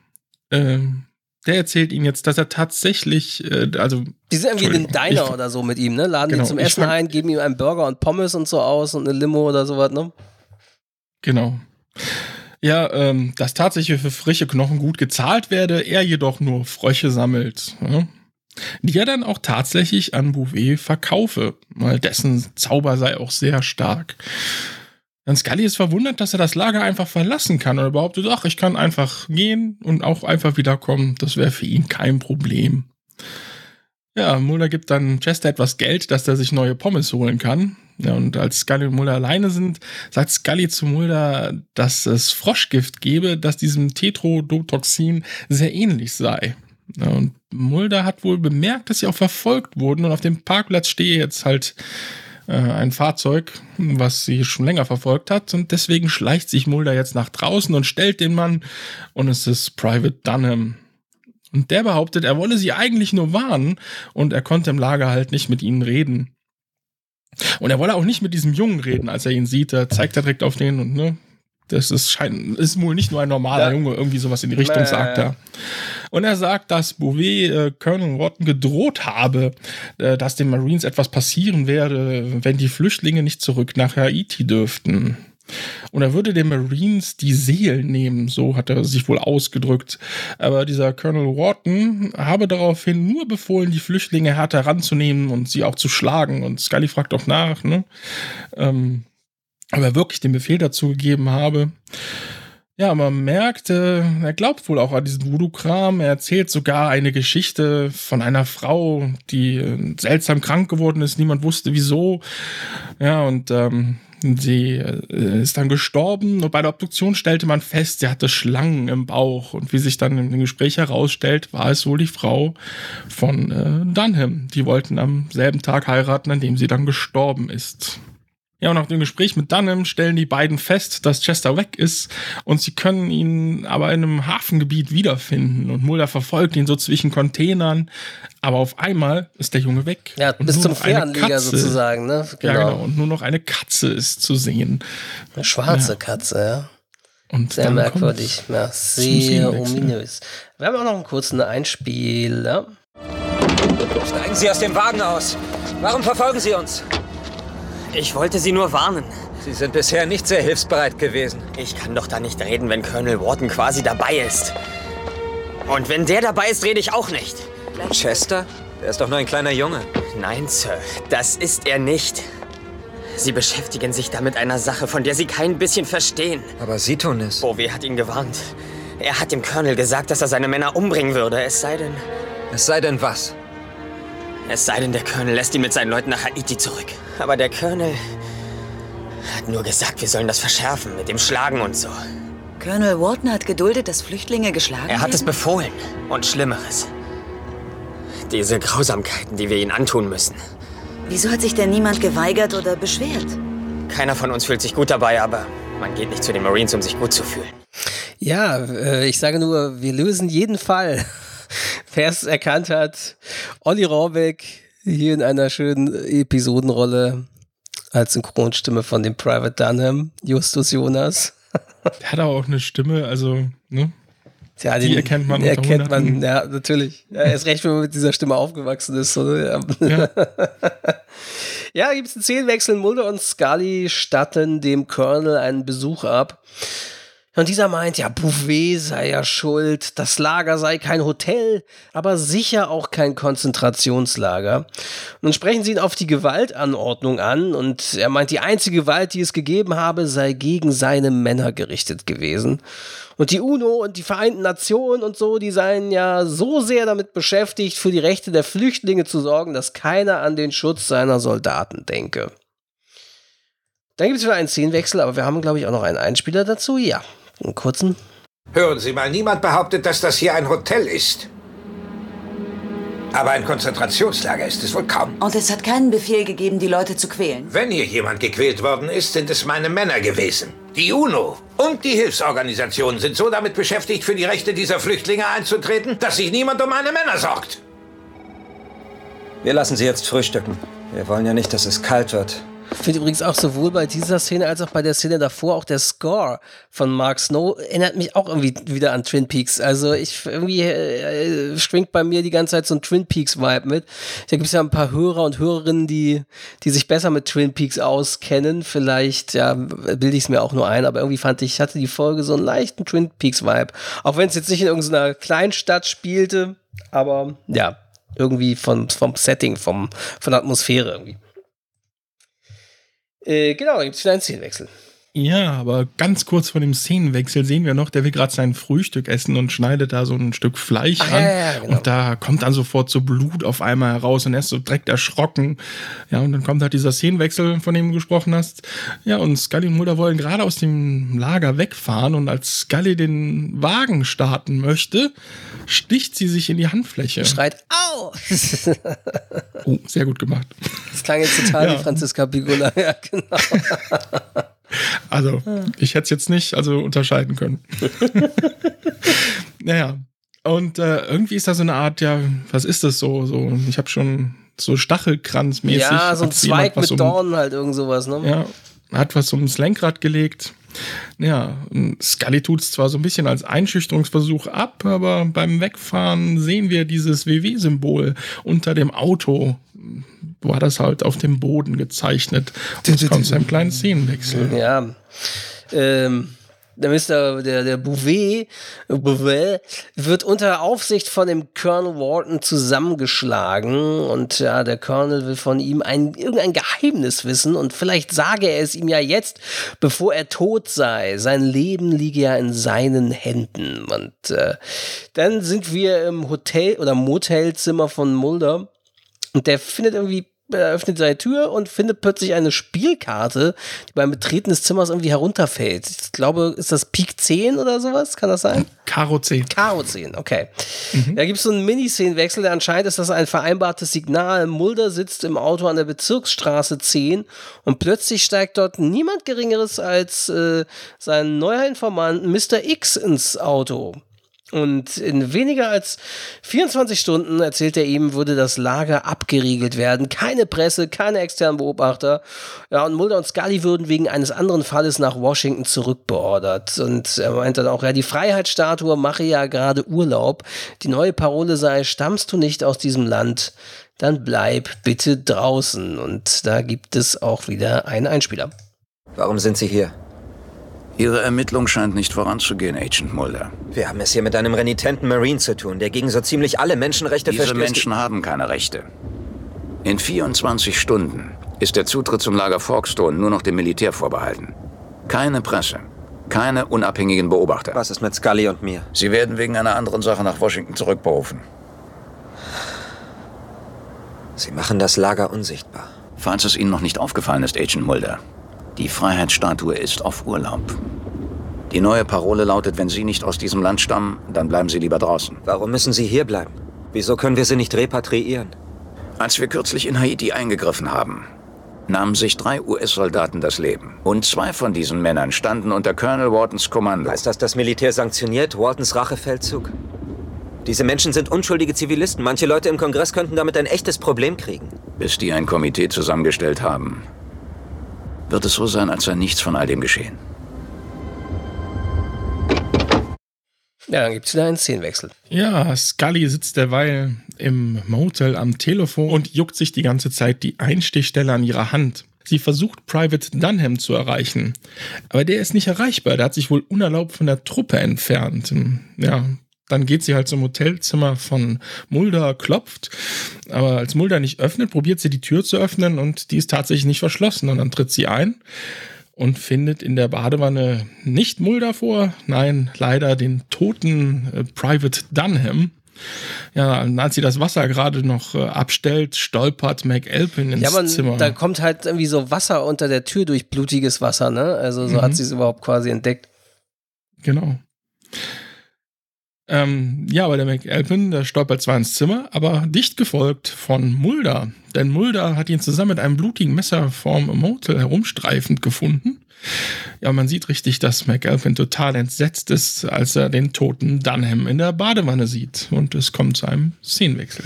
ähm, der erzählt ihm jetzt, dass er tatsächlich, äh, also Die sind irgendwie in einem Diner ich- oder so mit ihm, ne? Laden Genau, die zum Essen fang- ein, geben ihm einen Burger und Pommes und so aus und eine Limo oder sowas, ne? Genau. Ja, ähm, dass tatsächlich für frische Knochen gut gezahlt werde, er jedoch nur Frösche sammelt. Ja? Die er dann auch tatsächlich an Bouvet verkaufe, weil dessen Zauber sei auch sehr stark. Dann Scully ist verwundert, dass er das Lager einfach verlassen kann und behauptet, ach, ich kann einfach gehen und auch einfach wiederkommen. Das wäre für ihn kein Problem. Ja, Mulder gibt dann Chester etwas Geld, dass er sich neue Pommes holen kann. Ja, und als Scully und Mulder alleine sind, sagt Scully zu Mulder, dass es Froschgift gebe, das diesem Tetrodotoxin sehr ähnlich sei. Ja, und Mulder hat wohl bemerkt, dass sie auch verfolgt wurden und auf dem Parkplatz stehe jetzt halt äh, ein Fahrzeug, was sie schon länger verfolgt hat und deswegen schleicht sich Mulder jetzt nach draußen und stellt den Mann und es ist Private Dunham. Und der behauptet, er wolle sie eigentlich nur warnen und er konnte im Lager halt nicht mit ihnen reden. Und er wolle auch nicht mit diesem Jungen reden, als er ihn sieht. Da zeigt er direkt auf den und ne, das ist, scheint, ist wohl nicht nur ein normaler Ja. Junge, irgendwie sowas in die Richtung Ja, sagt er. Und er sagt, dass Bouvet äh, Colonel Rotten gedroht habe, äh, dass den Marines etwas passieren werde, wenn die Flüchtlinge nicht zurück nach Haiti dürften. Und er würde den Marines die Seelen nehmen, so hat er sich wohl ausgedrückt. Aber dieser Colonel Wharton habe daraufhin nur befohlen, die Flüchtlinge härter ranzunehmen und sie auch zu schlagen. Und Scully fragt auch nach, ne? Ähm, ob er wirklich den Befehl dazu gegeben habe. Ja, man merkt, äh, er glaubt wohl auch an diesen Voodoo-Kram. Er erzählt sogar eine Geschichte von einer Frau, die äh, seltsam krank geworden ist. Niemand wusste wieso. Ja, und ähm, sie äh, ist dann gestorben. Und bei der Obduktion stellte man fest, sie hatte Schlangen im Bauch. Und wie sich dann im Gespräch herausstellt, war es wohl die Frau von äh, Dunham. Die wollten am selben Tag heiraten, an dem sie dann gestorben ist. Ja, und nach dem Gespräch mit Dunham stellen die beiden fest, dass Chester weg ist und sie können ihn aber in einem Hafengebiet wiederfinden. Und Mulder verfolgt ihn so zwischen Containern, aber auf einmal ist der Junge weg. Ja, Und bis nur zum noch eine Fähranleger Katze- sozusagen, ne? Ja, genau. Und nur noch eine Katze ist zu sehen. Eine schwarze Ja. Katze, ja. Und Sehr merkwürdig. Ja, sehr ominös. Wir haben auch noch einen kurzen Einspieler. Steigen Sie aus dem Wagen aus. Warum verfolgen Sie uns? Ich wollte Sie nur warnen. Sie sind bisher nicht sehr hilfsbereit gewesen. Ich kann doch da nicht reden, wenn Colonel Wharton quasi dabei ist. Und wenn der dabei ist, rede ich auch nicht. Chester? Der ist doch nur ein kleiner Junge. Nein, Sir, das ist er nicht. Sie beschäftigen sich da mit einer Sache, von der Sie kein bisschen verstehen. Aber Sie tun es. Bowie hat ihn gewarnt. Er hat dem Colonel gesagt, dass er seine Männer umbringen würde. Es sei denn, Es sei denn was? Es sei denn, der Colonel lässt ihn mit seinen Leuten nach Haiti zurück. Aber der Colonel hat nur gesagt, wir sollen das verschärfen mit dem Schlagen und so. Colonel Wharton hat geduldet, dass Flüchtlinge geschlagen Er hat es werden? befohlen. Und Schlimmeres. Diese Grausamkeiten, die wir ihnen antun müssen. Wieso hat sich denn niemand geweigert oder beschwert? Keiner von uns fühlt sich gut dabei, aber man geht nicht zu den Marines, um sich gut zu fühlen. Ja, äh, ich sage nur, wir lösen jeden Fall. Wer es erkannt hat, Olli Rohrbeck hier in einer schönen Episodenrolle als Synchronstimme von dem Private Dunham, Justus Jonas. Der hat aber auch eine Stimme, also, ne? Ja, Die erkennt man Die erkennt man, ja, natürlich. Ja, erst recht, wenn man mit dieser Stimme aufgewachsen ist. So, ne? ja, ja gibt es einen Szenenwechsel. Mulder und Scully statten dem Colonel einen Besuch ab. Und dieser meint, ja, Bouvet sei ja schuld, das Lager sei kein Hotel, aber sicher auch kein Konzentrationslager. Und dann sprechen sie ihn auf die Gewaltanordnung an und er meint, die einzige Gewalt, die es gegeben habe, sei gegen seine Männer gerichtet gewesen. Und die UNO und die Vereinten Nationen und so, die seien ja so sehr damit beschäftigt, für die Rechte der Flüchtlinge zu sorgen, dass keiner an den Schutz seiner Soldaten denke. Dann gibt es wieder einen Szenenwechsel, aber wir haben, glaube ich, auch noch einen Einspieler dazu. Ja, einen kurzen. Hören Sie mal, niemand behauptet, dass das hier ein Hotel ist. Aber ein Konzentrationslager ist es wohl kaum. Und es hat keinen Befehl gegeben, die Leute zu quälen. Wenn hier jemand gequält worden ist, sind es meine Männer gewesen. Die UNO und die Hilfsorganisationen sind so damit beschäftigt, für die Rechte dieser Flüchtlinge einzutreten, dass sich niemand um meine Männer sorgt. Wir lassen Sie jetzt frühstücken. Wir wollen ja nicht, dass es kalt wird. Ich finde übrigens auch sowohl bei dieser Szene als auch bei der Szene davor auch der Score von Mark Snow erinnert mich auch irgendwie wieder an Twin Peaks. Also ich irgendwie äh, schwingt bei mir die ganze Zeit so ein Twin Peaks Vibe mit. Da gibt es ja ein paar Hörer und Hörerinnen, die, die sich besser mit Twin Peaks auskennen. Vielleicht ja, bilde ich es mir auch nur ein, aber irgendwie fand ich, hatte die Folge so einen leichten Twin Peaks Vibe. Auch wenn es jetzt nicht in irgendeiner Kleinstadt spielte, aber ja, irgendwie vom, vom Setting, vom, von der Atmosphäre irgendwie. Äh, genau, da gibt es wieder einen Szenenwechsel. Ja, aber ganz kurz vor dem Szenenwechsel sehen wir noch, der will gerade sein Frühstück essen und schneidet da so ein Stück Fleisch Ach, an. ja, ja, genau. Und da kommt dann sofort so Blut auf einmal heraus und er ist so direkt erschrocken. Ja, und dann kommt halt dieser Szenenwechsel, von dem du gesprochen hast. Ja, und Scully und Mulder wollen gerade aus dem Lager wegfahren und als Scully den Wagen starten möchte, sticht sie sich in die Handfläche. Schreit, au! Oh, sehr gut gemacht. Das klang jetzt total Ja. wie Franziska Pigula. Ja, genau. Also, ich hätte es jetzt nicht also unterscheiden können. naja. Und äh, irgendwie ist da so eine Art, ja, was ist das so? so ich habe schon so Stachelkranzmäßig. Ja, so ein Zweig was mit um- Dornen halt, irgend sowas, ne? Ja, hat was ums Lenkrad gelegt. Ja, und Scully tut es zwar so ein bisschen als Einschüchterungsversuch ab, aber beim Wegfahren sehen wir dieses WW-Symbol unter dem Auto. War das halt auf dem Boden gezeichnet. Und es kommt zu einem kleinen Szenenwechsel. Ja. Ähm, der Mr. der, der Bouvet, Bouvet wird unter Aufsicht von dem Colonel Wharton zusammengeschlagen und ja, der Colonel will von ihm ein, irgendein Geheimnis wissen und vielleicht sage er es ihm ja jetzt, bevor er tot sei. Sein Leben liege ja in seinen Händen und äh, dann sind wir im Hotel oder Motelzimmer von Mulder und der findet irgendwie, er öffnet seine Tür und findet plötzlich eine Spielkarte, die beim Betreten des Zimmers irgendwie herunterfällt. Ich glaube, ist das Pik 10 oder sowas? Kann das sein? Karo 10. Karo 10, okay. Da gibt es so einen Miniszenenwechsel, der anscheinend ist das ein vereinbartes Signal. Mulder sitzt im Auto an der Bezirksstraße 10 und plötzlich steigt dort niemand Geringeres als äh, sein neuer Informant Mr. X ins Auto. Und in weniger als 24 Stunden, erzählt er ihm, würde das Lager abgeriegelt werden. Keine Presse, keine externen Beobachter. Ja, und Mulder und Scully würden wegen eines anderen Falles nach Washington zurückbeordert. Und er meinte dann auch, ja, die Freiheitsstatue mache ja gerade Urlaub. Die neue Parole sei, stammst du nicht aus diesem Land, dann bleib bitte draußen. Und da gibt es auch wieder einen Einspieler. Warum sind Sie hier? Ihre Ermittlung scheint nicht voranzugehen, Agent Mulder. Wir haben es hier mit einem renitenten Marine zu tun, der gegen so ziemlich alle Menschenrechte Diese verstößt. Menschen haben keine Rechte. In 24 Stunden ist der Zutritt zum Lager Folkestone nur noch dem Militär vorbehalten. Keine Presse, keine unabhängigen Beobachter. Was ist mit Scully und mir? Sie werden wegen einer anderen Sache nach Washington zurückberufen. Sie machen das Lager unsichtbar. Falls es Ihnen noch nicht aufgefallen ist, Agent Mulder, die Freiheitsstatue ist auf Urlaub. Die neue Parole lautet, wenn Sie nicht aus diesem Land stammen, dann bleiben Sie lieber draußen. Warum müssen Sie hier bleiben? Wieso können wir sie nicht repatriieren? Als wir kürzlich in Haiti eingegriffen haben, nahmen sich drei US-Soldaten das Leben. Und zwei von diesen Männern standen unter Colonel Whartons Kommando. Heißt das, das Militär sanktioniert Waltons Rachefeldzug? Diese Menschen sind unschuldige Zivilisten. Manche Leute im Kongress könnten damit ein echtes Problem kriegen. Bis die ein Komitee zusammengestellt haben, wird es so sein, als sei nichts von all dem geschehen. Ja, dann gibt es wieder einen Szenenwechsel. Ja, Scully sitzt derweil im Motel am Telefon und juckt sich die ganze Zeit die Einstichstelle an ihrer Hand. Sie versucht Private Dunham zu erreichen, aber der ist nicht erreichbar. Der hat sich wohl unerlaubt von der Truppe entfernt. Ja, dann geht sie halt zum Hotelzimmer von Mulder, klopft, aber als Mulder nicht öffnet, probiert sie die Tür zu öffnen und die ist tatsächlich nicht verschlossen. Und dann tritt sie ein und findet in der Badewanne nicht Mulder vor, nein, leider den toten äh, Private Dunham. Ja, und als sie das Wasser gerade noch äh, abstellt, stolpert McAlpin ins Ja, aber Zimmer. da kommt halt irgendwie so Wasser unter der Tür durch blutiges Wasser, ne? Also so Mhm. hat sie es überhaupt quasi entdeckt. Genau. Ähm, ja, aber der McAlpin, der stolpert zwar ins Zimmer, aber dicht gefolgt von Mulder. Denn Mulder hat ihn zusammen mit einem blutigen Messer vorm Motel herumstreifend gefunden. Ja, man sieht richtig, dass McAlpin total entsetzt ist, als er den toten Dunham in der Badewanne sieht. Und es kommt zu einem Szenenwechsel.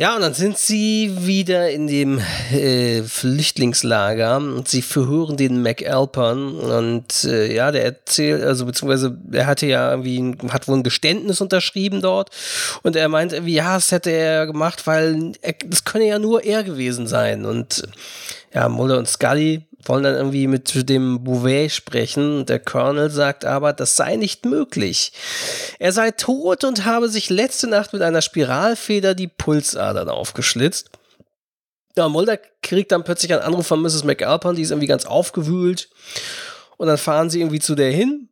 Ja, und dann sind sie wieder in dem äh, Flüchtlingslager und sie verhören den McAlpin und äh, ja, der erzählt, also beziehungsweise er hatte ja irgendwie, hat wohl ein Geständnis unterschrieben dort und er meint irgendwie, ja, das hätte er gemacht, weil das könne ja nur er gewesen sein und ja, Mulder und Scully wollen dann irgendwie mit dem Bouvet sprechen. Der Colonel sagt aber, das sei nicht möglich. Er sei tot und habe sich letzte Nacht mit einer Spiralfeder die Pulsadern aufgeschlitzt. Ja, Mulder kriegt dann plötzlich einen Anruf von Mrs. McAlpin, die ist irgendwie ganz aufgewühlt. Und dann fahren sie irgendwie zu der hin.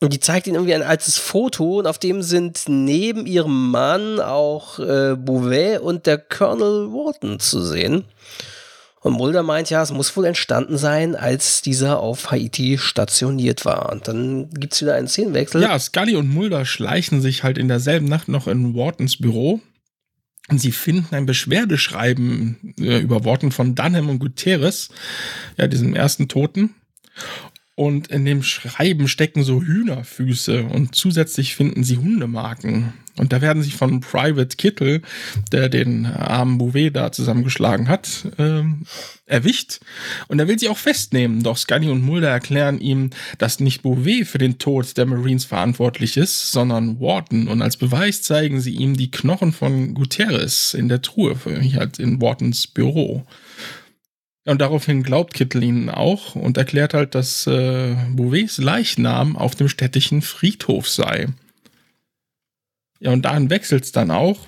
Und die zeigt ihnen irgendwie ein altes Foto und auf dem sind neben ihrem Mann auch äh, Bouvet und der Colonel Wharton zu sehen. Und Mulder meint ja, es muss wohl entstanden sein, als dieser auf Haiti stationiert war. Und dann gibt es wieder einen Szenenwechsel. Ja, Scully und Mulder schleichen sich halt in derselben Nacht noch in Whartons Büro. Und sie finden ein Beschwerdeschreiben äh, über Worten von Dunham und Guterres, ja, diesem ersten Toten. Und in dem Schreiben stecken so Hühnerfüße und zusätzlich finden sie Hundemarken. Und da werden sie von Private Kittle, der den armen Bouvet da zusammengeschlagen hat, ähm, erwischt. Und er will sie auch festnehmen. Doch Scully und Mulder erklären ihm, dass nicht Bouvet für den Tod der Marines verantwortlich ist, sondern Wharton. Und als Beweis zeigen sie ihm die Knochen von Guterres in der Truhe, halt in Whartons Büro. Und daraufhin glaubt Kittel ihnen auch und erklärt halt, dass äh, Bouvets Leichnam auf dem städtischen Friedhof sei. Ja, und dahin wechselt es dann auch.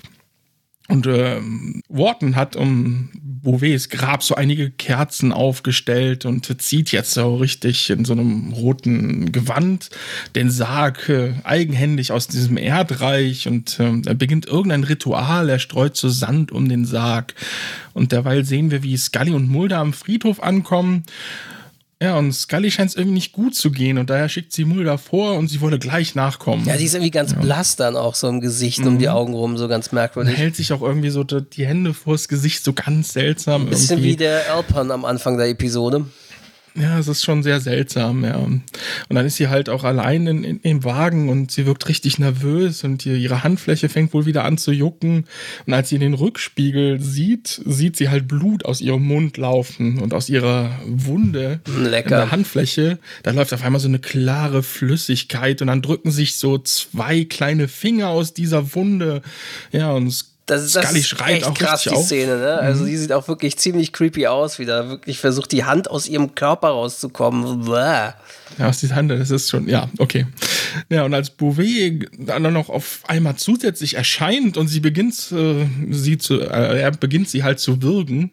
Und ähm, Wharton hat um Bouvets Grab so einige Kerzen aufgestellt und zieht jetzt so richtig in so einem roten Gewand den Sarg äh, eigenhändig aus diesem Erdreich und ähm, er beginnt irgendein Ritual, er streut so Sand um den Sarg. Und derweil sehen wir, wie Scully und Mulder am Friedhof ankommen. Ja, und Scully scheint es irgendwie nicht gut zu gehen und daher schickt sie Mulder vor und sie wolle gleich nachkommen. Ja, die ist irgendwie ganz blass dann auch so im Gesicht um die Augen rum, so ganz und merkwürdig. hält sich auch irgendwie so die Hände vors Gesicht, so ganz seltsam. Bisschen irgendwie. wie der Alpern am Anfang der Episode. Ja, es ist schon sehr seltsam, ja. Und dann ist sie halt auch allein in, in, im Wagen und sie wirkt richtig nervös und die, ihre Handfläche fängt wohl wieder an zu jucken. Und als sie in den Rückspiegel sieht, sieht sie halt Blut aus ihrem Mund laufen und aus ihrer Wunde Lecker. in der Handfläche. Da läuft auf einmal so eine klare Flüssigkeit und dann drücken sich so zwei kleine Finger aus dieser Wunde. Ja, und es das ist, das Scully ist echt krass, die. Szene, ne? Also Mhm. die sieht auch wirklich ziemlich creepy aus, wie da wirklich versucht, die Hand aus ihrem Körper rauszukommen. Bäh. Ja, aus dieser Hand, das ist schon, ja, okay. Ja, und als Bouvet dann noch auf einmal zusätzlich erscheint und sie beginnt, äh, sie zu, äh, er beginnt sie halt zu würgen.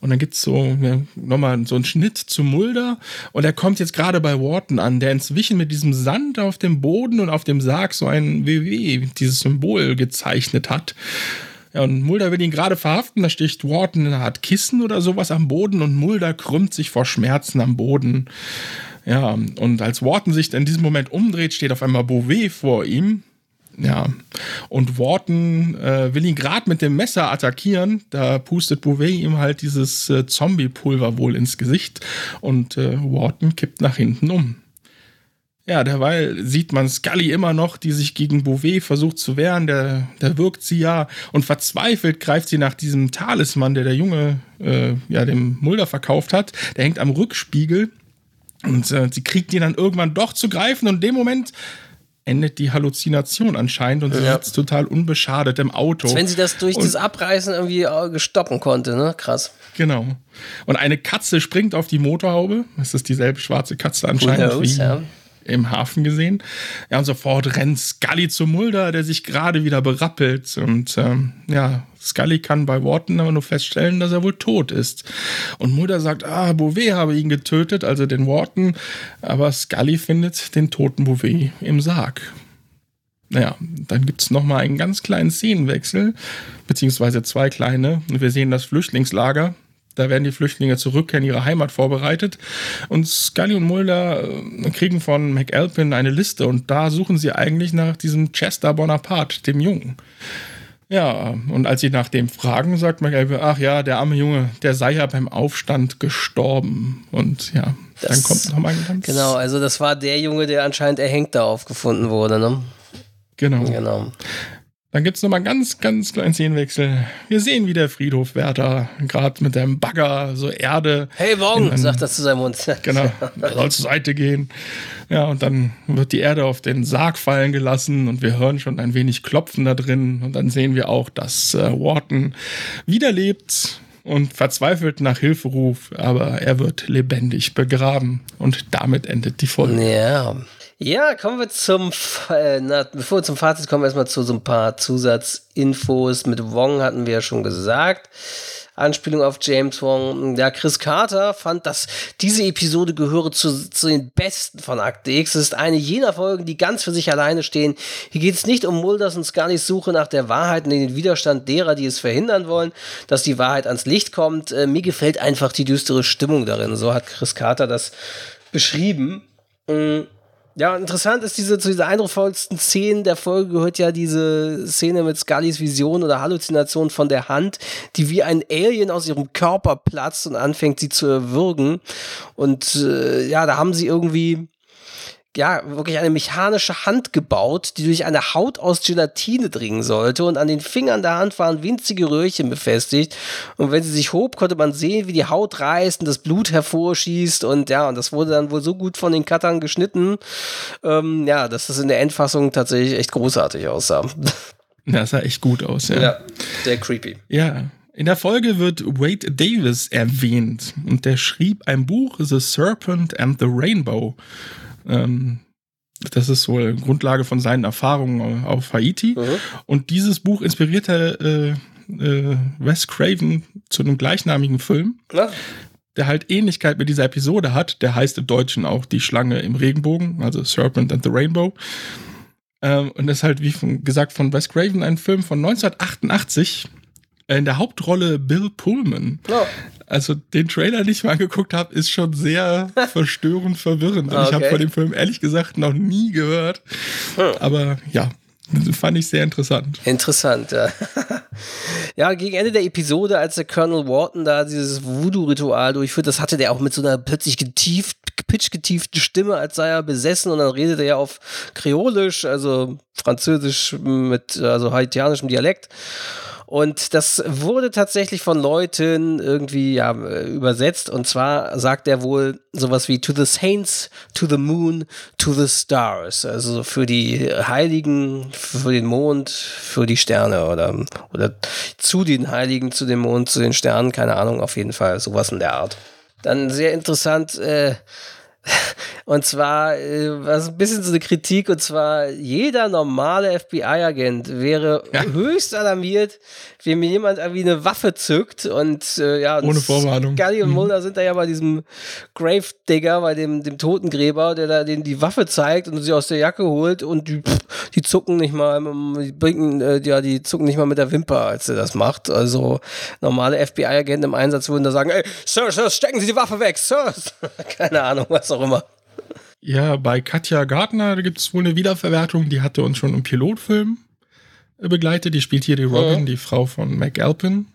Und dann gibt's so ja, nochmal so einen Schnitt zu Mulder und er kommt jetzt gerade bei Wharton an, der inzwischen mit diesem Sand auf dem Boden und auf dem Sarg so ein WW, dieses Symbol gezeichnet hat. Ja, und Mulder will ihn gerade verhaften, da sticht Wharton in eine Art Kissen oder sowas am Boden und Mulder krümmt sich vor Schmerzen am Boden. Ja, und als Wharton sich in diesem Moment umdreht, steht auf einmal Beauvais vor ihm. Ja, und Wharton äh, will ihn gerade mit dem Messer attackieren. Da pustet Beauvais ihm halt dieses äh, Zombie-Pulver wohl ins Gesicht und äh, Wharton kippt nach hinten um. Ja, derweil sieht man Scully immer noch, die sich gegen Beauvais versucht zu wehren. Der, der wirkt sie ja und verzweifelt greift sie nach diesem Talisman, der der Junge äh, ja dem Mulder verkauft hat. Der hängt am Rückspiegel und äh, sie kriegt ihn dann irgendwann doch zu greifen und in dem Moment endet die Halluzination anscheinend und sie Ja. sitzt total unbeschadet im Auto. Als wenn sie das durch Und- das Abreißen irgendwie äh, stoppen konnte, ne? Krass. Genau. Und eine Katze springt auf die Motorhaube. Das ist dieselbe schwarze Katze anscheinend knows, wie ja. Im Hafen gesehen. Ja, und sofort rennt Scully zu Mulder, der sich gerade wieder berappelt. Und ähm, ja, Scully kann bei Wharton aber nur feststellen, dass er wohl tot ist. Und Mulder sagt, ah, Bouvet habe ihn getötet, also den Wharton. Aber Scully findet den toten Bouvet im Sarg. Naja, dann gibt es nochmal einen ganz kleinen Szenenwechsel, beziehungsweise zwei kleine. Und wir sehen das Flüchtlingslager. Da werden die Flüchtlinge zur Rückkehr in ihre Heimat vorbereitet. Und Scully und Mulder äh, kriegen von McAlpin eine Liste und da suchen sie eigentlich nach diesem Chester Bonaparte, dem Jungen. Ja, und als sie nach dem fragen, sagt McAlpin, ach ja, der arme Junge, der sei ja beim Aufstand gestorben. Und ja, dann Das- kommt nochmal ein ganz Genau, also das war der Junge, der anscheinend erhängt da aufgefunden wurde, ne? Genau. Genau. Dann gibt es nochmal ganz, ganz kleinen Szenenwechsel. Wir sehen, wie der Friedhofwärter gerade mit dem Bagger so Erde. Hey Wong, sagt das zu seinem Mund. Genau, er soll zur Seite gehen. Ja, und dann wird die Erde auf den Sarg fallen gelassen und wir hören schon ein wenig Klopfen da drin. Und dann sehen wir auch, dass äh, Wharton wiederlebt und verzweifelt nach Hilfe ruft, aber er wird lebendig begraben. Und damit endet die Folge. Ja. Ja, kommen wir zum, äh, na, bevor wir zum Fazit kommen, erstmal zu so ein paar Zusatzinfos. Mit Wong hatten wir ja schon gesagt. Anspielung auf James Wong. Ja, Chris Carter fand, dass diese Episode gehöre zu, zu den besten von Akte X. Es ist eine jener Folgen, die ganz für sich alleine stehen. Hier geht es nicht um Mulders und Scullys Suche nach der Wahrheit und den Widerstand derer, die es verhindern wollen, dass die Wahrheit ans Licht kommt. Äh, mir gefällt einfach die düstere Stimmung darin. So hat Chris Carter das beschrieben. Mm. Ja, interessant ist diese, zu dieser eindrucksvollsten Szenen der Folge gehört ja diese Szene mit Scullys Vision oder Halluzination von der Hand, die wie ein Alien aus ihrem Körper platzt und anfängt, sie zu erwürgen. Und äh, ja, da haben sie irgendwie ja, wirklich eine mechanische Hand gebaut, die durch eine Haut aus Gelatine dringen sollte und an den Fingern der Hand waren winzige Röhrchen befestigt und wenn sie sich hob, konnte man sehen, wie die Haut reißt und das Blut hervorschießt und ja, und das wurde dann wohl so gut von den Cuttern geschnitten, ähm, ja, dass das in der Endfassung tatsächlich echt großartig aussah. Das sah echt gut aus, ja. sehr creepy. Ja. In der Folge wird Wade Davis erwähnt und der schrieb ein Buch, The Serpent and the Rainbow. Ähm, das ist wohl Grundlage von seinen Erfahrungen auf Haiti. Und dieses Buch inspirierte äh, äh, Wes Craven zu einem gleichnamigen Film, Ja. der halt Ähnlichkeit mit dieser Episode hat. Der heißt im Deutschen auch Die Schlange im Regenbogen, also Serpent and the Rainbow. Ähm, und das ist halt, wie gesagt, von Wes Craven ein Film von 1988. In der Hauptrolle Bill Pullman. Ja. Also den Trailer, den ich mir angeguckt habe, ist schon sehr verstörend, verwirrend. Und ich habe Okay. von dem Film ehrlich gesagt noch nie gehört. Aber ja, fand ich sehr interessant. Interessant, ja. Ja, gegen Ende der Episode, als der Colonel Wharton da dieses Voodoo-Ritual durchführt, das hatte der auch mit so einer plötzlich getieft, pitchgetieften Stimme, als sei er besessen und dann redet er ja auf Kreolisch, also Französisch mit also haitianischem Dialekt. Und das wurde tatsächlich von Leuten irgendwie ja, übersetzt. Und zwar sagt er wohl sowas wie To the Saints, to the Moon, to the Stars. Also für die Heiligen, für den Mond, für die Sterne oder, oder zu den Heiligen, zu dem Mond, zu den Sternen. Keine Ahnung, auf jeden Fall sowas in der Art. Dann sehr interessant. Äh, und zwar äh, was ein bisschen so eine Kritik, und zwar jeder normale FBI-Agent wäre ja. höchst alarmiert, wenn mir jemand irgendwie eine Waffe zückt und äh, ja, ohne Vorwarnung. Scully und mhm. Mulder sind da ja bei diesem Grave-Digger, bei dem, dem Totengräber, der da den die Waffe zeigt und sie aus der Jacke holt und die, pff, die zucken nicht mal, die bringen, äh, ja, die zucken nicht mal mit der Wimper, als er das macht. Also normale FBI-Agenten im Einsatz würden da sagen, ey, Sir, Sir, stecken Sie die Waffe weg, Sir. Keine Ahnung, was auch immer. Ja, bei Katja Gardner gibt es wohl eine Wiederverwertung, die hatte uns schon im Pilotfilm begleitet. Die spielt hier die Robin, ja. die Frau von McAlpin.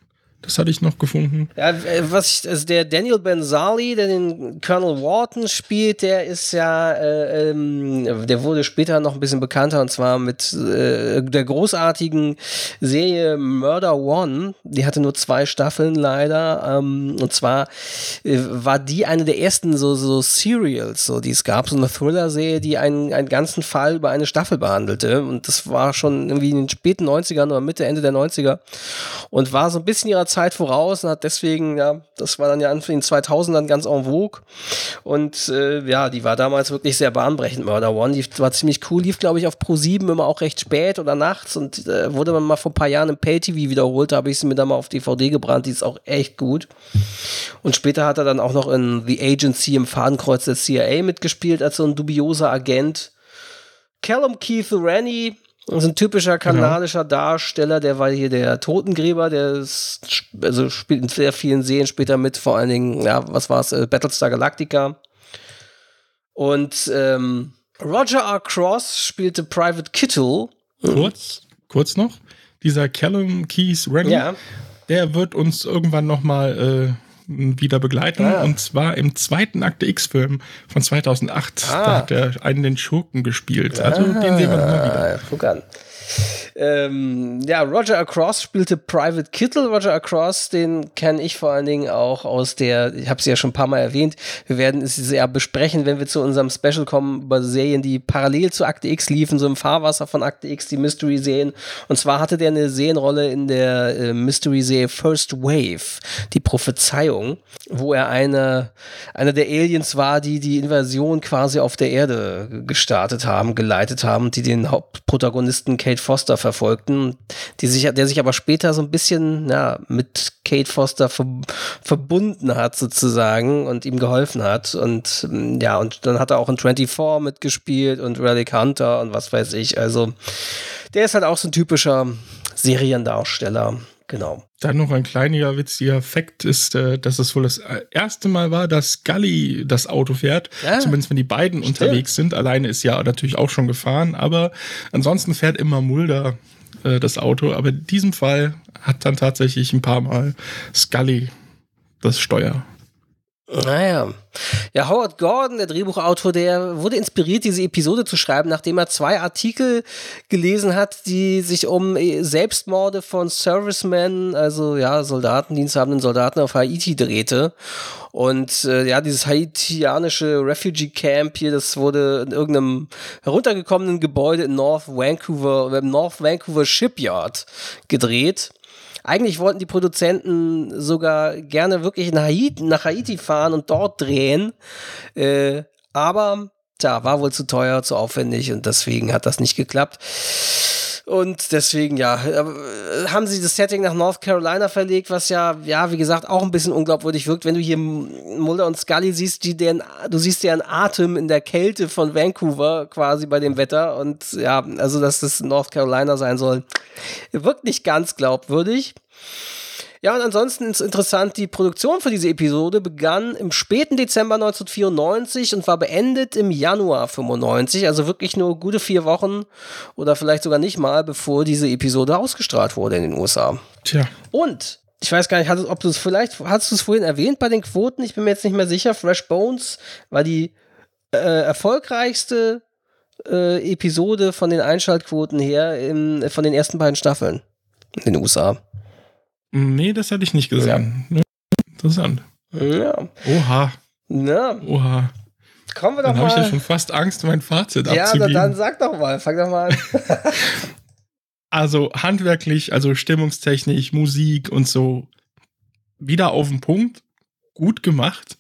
Das hatte ich noch gefunden. Ja, äh, was ich, also der Daniel Benzali, der den Colonel Wharton spielt, der ist ja, äh, ähm, der wurde später noch ein bisschen bekannter und zwar mit äh, der großartigen Serie Murder One. Die hatte nur zwei Staffeln leider. Ähm, und zwar äh, war die eine der ersten so, so Serials, so die es gab, so eine Thriller-Serie, die einen, einen ganzen Fall über eine Staffel behandelte. Und das war schon irgendwie in den späten 90ern oder Mitte, Ende der 90er und war so ein bisschen ihrer Zeit Zeit voraus und hat deswegen, ja, das war dann ja Anfang den 2000ern ganz en vogue. Und äh, ja, die war damals wirklich sehr bahnbrechend, Murder One. Die war ziemlich cool, lief, glaube ich, auf Pro 7 immer auch recht spät oder nachts und äh, wurde man mal vor ein paar Jahren im Pay-TV wiederholt. Da habe ich sie mir dann mal auf DVD gebrannt. Die ist auch echt gut. Und später hat er dann auch noch in The Agency im Fadenkreuz der CIA mitgespielt als so ein dubioser Agent. Callum Keith Rennie das ist ein typischer kanadischer. Darsteller, der war hier der Totengräber, der ist, also spielt in sehr vielen Serien später mit, vor allen Dingen, ja, was war es, äh, Battlestar Galactica. Und ähm, Roger R. Cross spielte Private Kittle. Kurz, kurz noch, dieser Callum Keys Rennie, ja. der wird uns irgendwann noch mal äh, wieder begleiten. Ah. Und zwar im zweiten Akte X-Film von 2008. Ah. Da hat er einen den Schurken gespielt. Also ah. den sehen wir nochmal wieder. Guck an. Ähm, ja, Roger Across spielte Private Kittle. Roger Across, den kenne ich vor allen Dingen auch aus der, ich habe sie ja schon ein paar Mal erwähnt, wir werden es sehr besprechen, wenn wir zu unserem Special kommen über Serien, die parallel zu Akte X liefen, so im Fahrwasser von Akte X, die Mystery-Serien. Und zwar hatte der eine Serienrolle in der äh, Mystery-Serie First Wave, die Prophezeiung, wo er eine, einer der Aliens war, die die Invasion quasi auf der Erde gestartet haben, geleitet haben, die den Hauptprotagonisten Kate Foster verfolgten, die sich, der sich aber später so ein bisschen ja, mit Kate Foster ver verbunden hat sozusagen und ihm geholfen hat. Und mm, ja, und dann hat er auch in 24 mitgespielt und Relic Hunter und was weiß ich. Also der ist halt auch so ein typischer Seriendarsteller. Genau. Dann noch ein kleiner witziger Fakt ist, äh, dass es wohl das äh, erste Mal war, dass Scully das Auto fährt. Ja, Zumindest wenn die beiden stimmt. unterwegs sind. Alleine ist ja natürlich auch schon gefahren, aber ansonsten fährt immer Mulder äh, das Auto. Aber in diesem Fall hat dann tatsächlich ein paar Mal Scully das Steuer. Naja. Ja, Howard Gordon, der Drehbuchautor, der wurde inspiriert, diese Episode zu schreiben, nachdem er zwei Artikel gelesen hat, die sich um äh, Selbstmorde von Servicemen, also ja, Soldaten, diensthabenden Soldaten auf Haiti drehte. Und äh, ja, dieses haitianische Refugee Camp hier, das wurde in irgendeinem heruntergekommenen Gebäude in North Vancouver, im North Vancouver Shipyard gedreht. Eigentlich wollten die Produzenten sogar gerne wirklich nach Haiti, nach Haiti fahren und dort drehen. Äh, aber, tja, war wohl zu teuer, zu aufwendig und deswegen hat das nicht geklappt. Und deswegen, ja, äh, haben sie das Setting nach North Carolina verlegt, was ja, ja, wie gesagt, auch ein bisschen unglaubwürdig wirkt, wenn du hier Mulder und Scully siehst, die deren, du siehst deren Atem in der Kälte von Vancouver quasi bei dem Wetter. Und ja, also, dass das North Carolina sein soll, wirkt nicht ganz glaubwürdig. Ja, und ansonsten ist interessant, die Produktion für diese Episode begann im späten Dezember 1994 und war beendet im Januar 95, also wirklich nur gute vier Wochen oder vielleicht sogar nicht mal, bevor diese Episode ausgestrahlt wurde in den USA. Tja. Und ich weiß gar nicht, hattest, ob du es vielleicht, hast du es vorhin erwähnt bei den Quoten? Ich bin mir jetzt nicht mehr sicher. Fresh Bones war die äh, erfolgreichste äh, Episode von den Einschaltquoten her in, von den ersten beiden Staffeln in den USA. Nee, das hatte ich nicht gesehen. Ja. Interessant. Ja. Oha. Ja. Oha. Kommen wir doch dann mal. Dann habe ich ja schon fast Angst, mein Fazit ja, abzugeben. Ja, dann sag doch mal, fang doch mal an. also handwerklich, also stimmungstechnisch, Musik und so, wieder auf den Punkt, gut gemacht.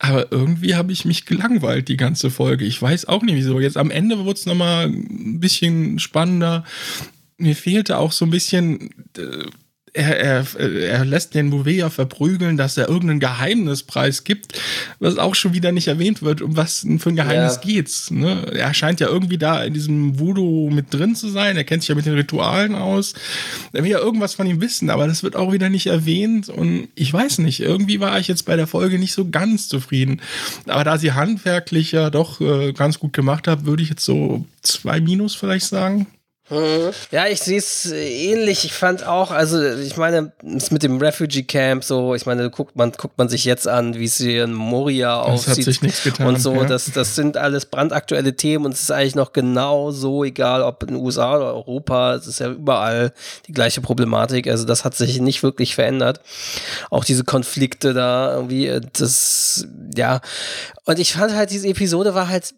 Aber irgendwie habe ich mich gelangweilt, die ganze Folge. Ich weiß auch nicht wieso. Jetzt am Ende wurde es nochmal ein bisschen spannender. Mir fehlte auch so ein bisschen. Äh, er, er, er lässt den Bouvet ja verprügeln, dass er irgendeinen Geheimnispreis gibt, was auch schon wieder nicht erwähnt wird, um was für ein Geheimnis ja. geht's. Ne? Er scheint ja irgendwie da in diesem Voodoo mit drin zu sein, er kennt sich ja mit den Ritualen aus. Er will ja irgendwas von ihm wissen, aber das wird auch wieder nicht erwähnt und ich weiß nicht, irgendwie war ich jetzt bei der Folge nicht so ganz zufrieden. Aber da sie handwerklich ja doch äh, ganz gut gemacht hat, würde ich jetzt so zwei Minus vielleicht sagen. Ja, ich sehe es ähnlich. Ich fand auch, also ich meine, es mit dem Refugee Camp so, ich meine, guckt man, guckt man sich jetzt an, wie es hier in Moria das aussieht getan, und so. Ja. Das, das sind alles brandaktuelle Themen und es ist eigentlich noch genau so, egal ob in den USA oder Europa, es ist ja überall die gleiche Problematik. Also das hat sich nicht wirklich verändert. Auch diese Konflikte da irgendwie, das, ja. Und ich fand halt, diese Episode war halt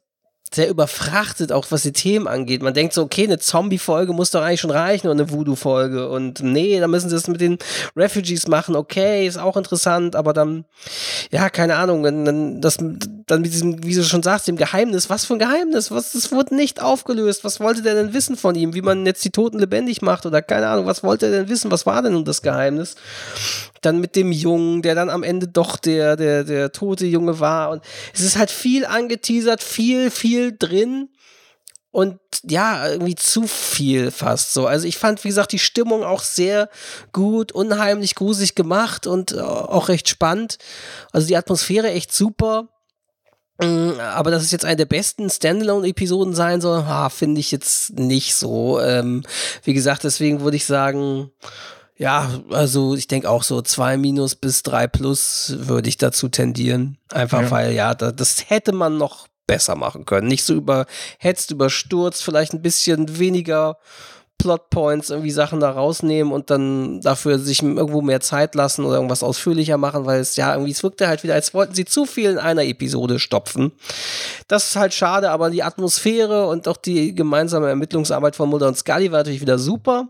sehr überfrachtet, auch was die Themen angeht. Man denkt so, okay, eine Zombie-Folge muss doch eigentlich schon reichen und eine Voodoo-Folge. Und nee, da müssen sie das mit den Refugees machen. Okay, ist auch interessant, aber dann, ja, keine Ahnung, dann, das, dann mit diesem, wie du schon sagst, dem Geheimnis. Was für ein Geheimnis? Was, das wurde nicht aufgelöst. Was wollte der denn wissen von ihm? Wie man jetzt die Toten lebendig macht oder keine Ahnung, was wollte er denn wissen? Was war denn nun das Geheimnis? Dann mit dem Jungen, der dann am Ende doch der, der, der tote Junge war. Und es ist halt viel angeteasert, viel, viel drin und ja, irgendwie zu viel fast so. Also ich fand, wie gesagt, die Stimmung auch sehr gut, unheimlich gruselig gemacht und auch recht spannend. Also die Atmosphäre echt super. Aber dass es jetzt eine der besten Standalone-Episoden sein soll, finde ich jetzt nicht so. Ähm, wie gesagt, deswegen würde ich sagen, ja, also ich denke auch so zwei minus bis drei plus würde ich dazu tendieren. Einfach ja. weil, ja, das hätte man noch besser machen können. Nicht so überhetzt, überstürzt, vielleicht ein bisschen weniger Plotpoints, irgendwie Sachen da rausnehmen und dann dafür sich irgendwo mehr Zeit lassen oder irgendwas ausführlicher machen, weil es ja irgendwie, es wirkte halt wieder, als wollten sie zu viel in einer Episode stopfen. Das ist halt schade, aber die Atmosphäre und auch die gemeinsame Ermittlungsarbeit von Mulder und Scully war natürlich wieder super.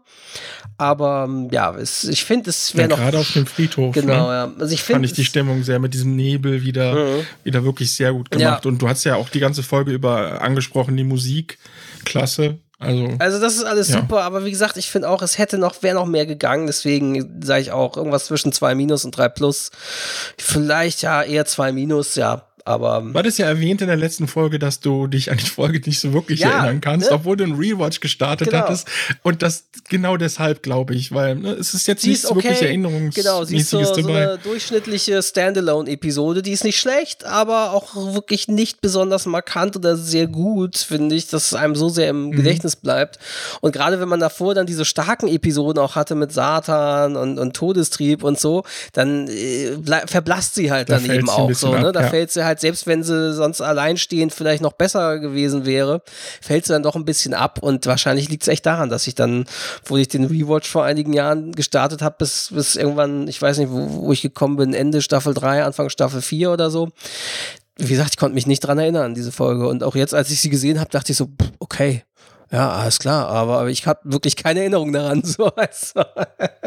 Aber ja, es, ich finde, es wäre ja, noch. Gerade auf dem Friedhof. Genau, ne? ja. Also ich find, fand ich die Stimmung sehr mit diesem Nebel wieder, Mhm. wieder wirklich sehr gut gemacht. Und du hast ja auch die ganze Folge über angesprochen, die Musik. Klasse. Also, Also das ist alles Ja. super, aber wie gesagt, ich finde auch, es hätte noch, wäre noch mehr gegangen, deswegen sage ich auch irgendwas zwischen 2 minus und 3 plus. Vielleicht ja eher 2 minus, ja, aber war das ja erwähnt in der letzten Folge, dass du dich an die Folge nicht so wirklich Ja, erinnern kannst, ne? obwohl du einen Rewatch gestartet Genau. hattest. Und das genau deshalb, glaube ich, weil ne, es ist jetzt sie nichts ist okay, wirklich Erinnerungsmäßiges genau, sie ist so, so dabei. eine durchschnittliche Standalone-Episode, die ist nicht schlecht, aber auch wirklich nicht besonders markant oder sehr gut, finde ich, dass es einem so sehr Mhm. im Gedächtnis bleibt. Und gerade wenn man davor dann diese starken Episoden auch hatte mit Satan und, und Todestrieb und so, dann äh, verblasst sie halt Da dann eben auch so. Ne? ab, Da ja. fällt sie halt, selbst wenn sie sonst alleinstehend vielleicht noch besser gewesen wäre, fällt sie dann doch ein bisschen ab und wahrscheinlich liegt es echt daran, dass ich dann, wo ich den Rewatch vor einigen Jahren gestartet habe, bis, bis irgendwann, ich weiß nicht, wo, wo ich gekommen bin, Ende Staffel 3, Anfang Staffel 4 oder so. Wie gesagt, ich konnte mich nicht dran erinnern an diese Folge. Und auch jetzt, als ich sie gesehen habe, dachte ich so, okay, ja, alles klar, aber, aber ich habe wirklich keine Erinnerung daran. So, also,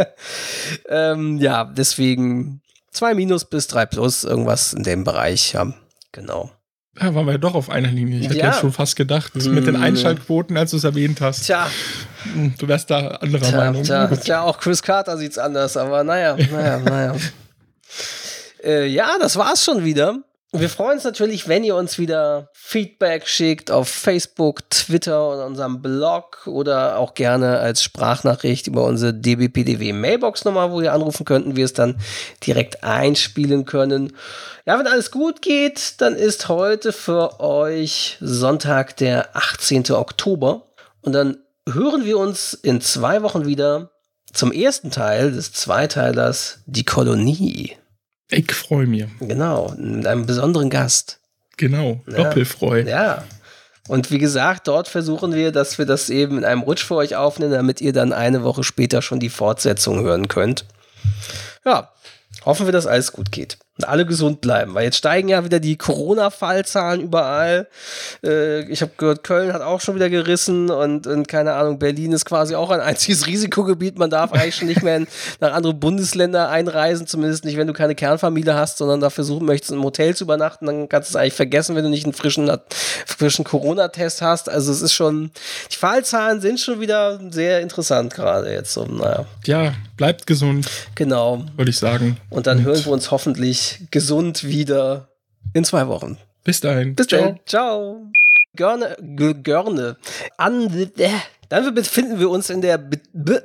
ähm, ja, deswegen 2 minus bis 3 plus, irgendwas in dem Bereich, ja, genau. Ja, waren wir doch auf einer Linie. Ich hätte Ja. ja schon fast gedacht, mit den Hm. Einschaltquoten, als du es erwähnt hast. Tja, Hm, Du wärst da anderer Tja, Meinung. tja, tja, auch Chris Carter sieht's anders, aber naja, naja, naja. Äh, ja, das war's schon wieder. Wir freuen uns natürlich, wenn ihr uns wieder Feedback schickt auf Facebook, Twitter und unserem Blog oder auch gerne als Sprachnachricht über unsere DBPDW Mailbox-Nummer, wo ihr anrufen könnten, wir es dann direkt einspielen können. Ja, wenn alles gut geht, dann ist heute für euch Sonntag, der 18. Oktober. Und dann hören wir uns in zwei Wochen wieder zum ersten Teil des Zweiteilers Die Kolonie. Ich freue mich. Genau, mit einem besonderen Gast. Genau, Ja. Doppelfreu. Ja. Und wie gesagt, dort versuchen wir, dass wir das eben in einem Rutsch für euch aufnehmen, damit ihr dann eine Woche später schon die Fortsetzung hören könnt. Ja, hoffen wir, dass alles gut geht. Und alle gesund bleiben, weil jetzt steigen ja wieder die Corona-Fallzahlen überall. Äh, ich habe gehört, Köln hat auch schon wieder gerissen und, und keine Ahnung, Berlin ist quasi auch ein einziges Risikogebiet. Man darf eigentlich schon nicht mehr in, nach andere Bundesländer einreisen, zumindest nicht, wenn du keine Kernfamilie hast, sondern da versuchen möchtest, im Hotel zu übernachten. Dann kannst du es eigentlich vergessen, wenn du nicht einen frischen, frischen Corona-Test hast. Also es ist schon, die Fallzahlen sind schon wieder sehr interessant gerade jetzt. So, naja, Ja, bleibt gesund, genau. würde ich sagen. Und dann hören wir uns hoffentlich gesund wieder in zwei Wochen. Bis dahin. Bis Ciao. dann. Ciao. Görne, Görne. An, dann befinden wir uns in der Be Be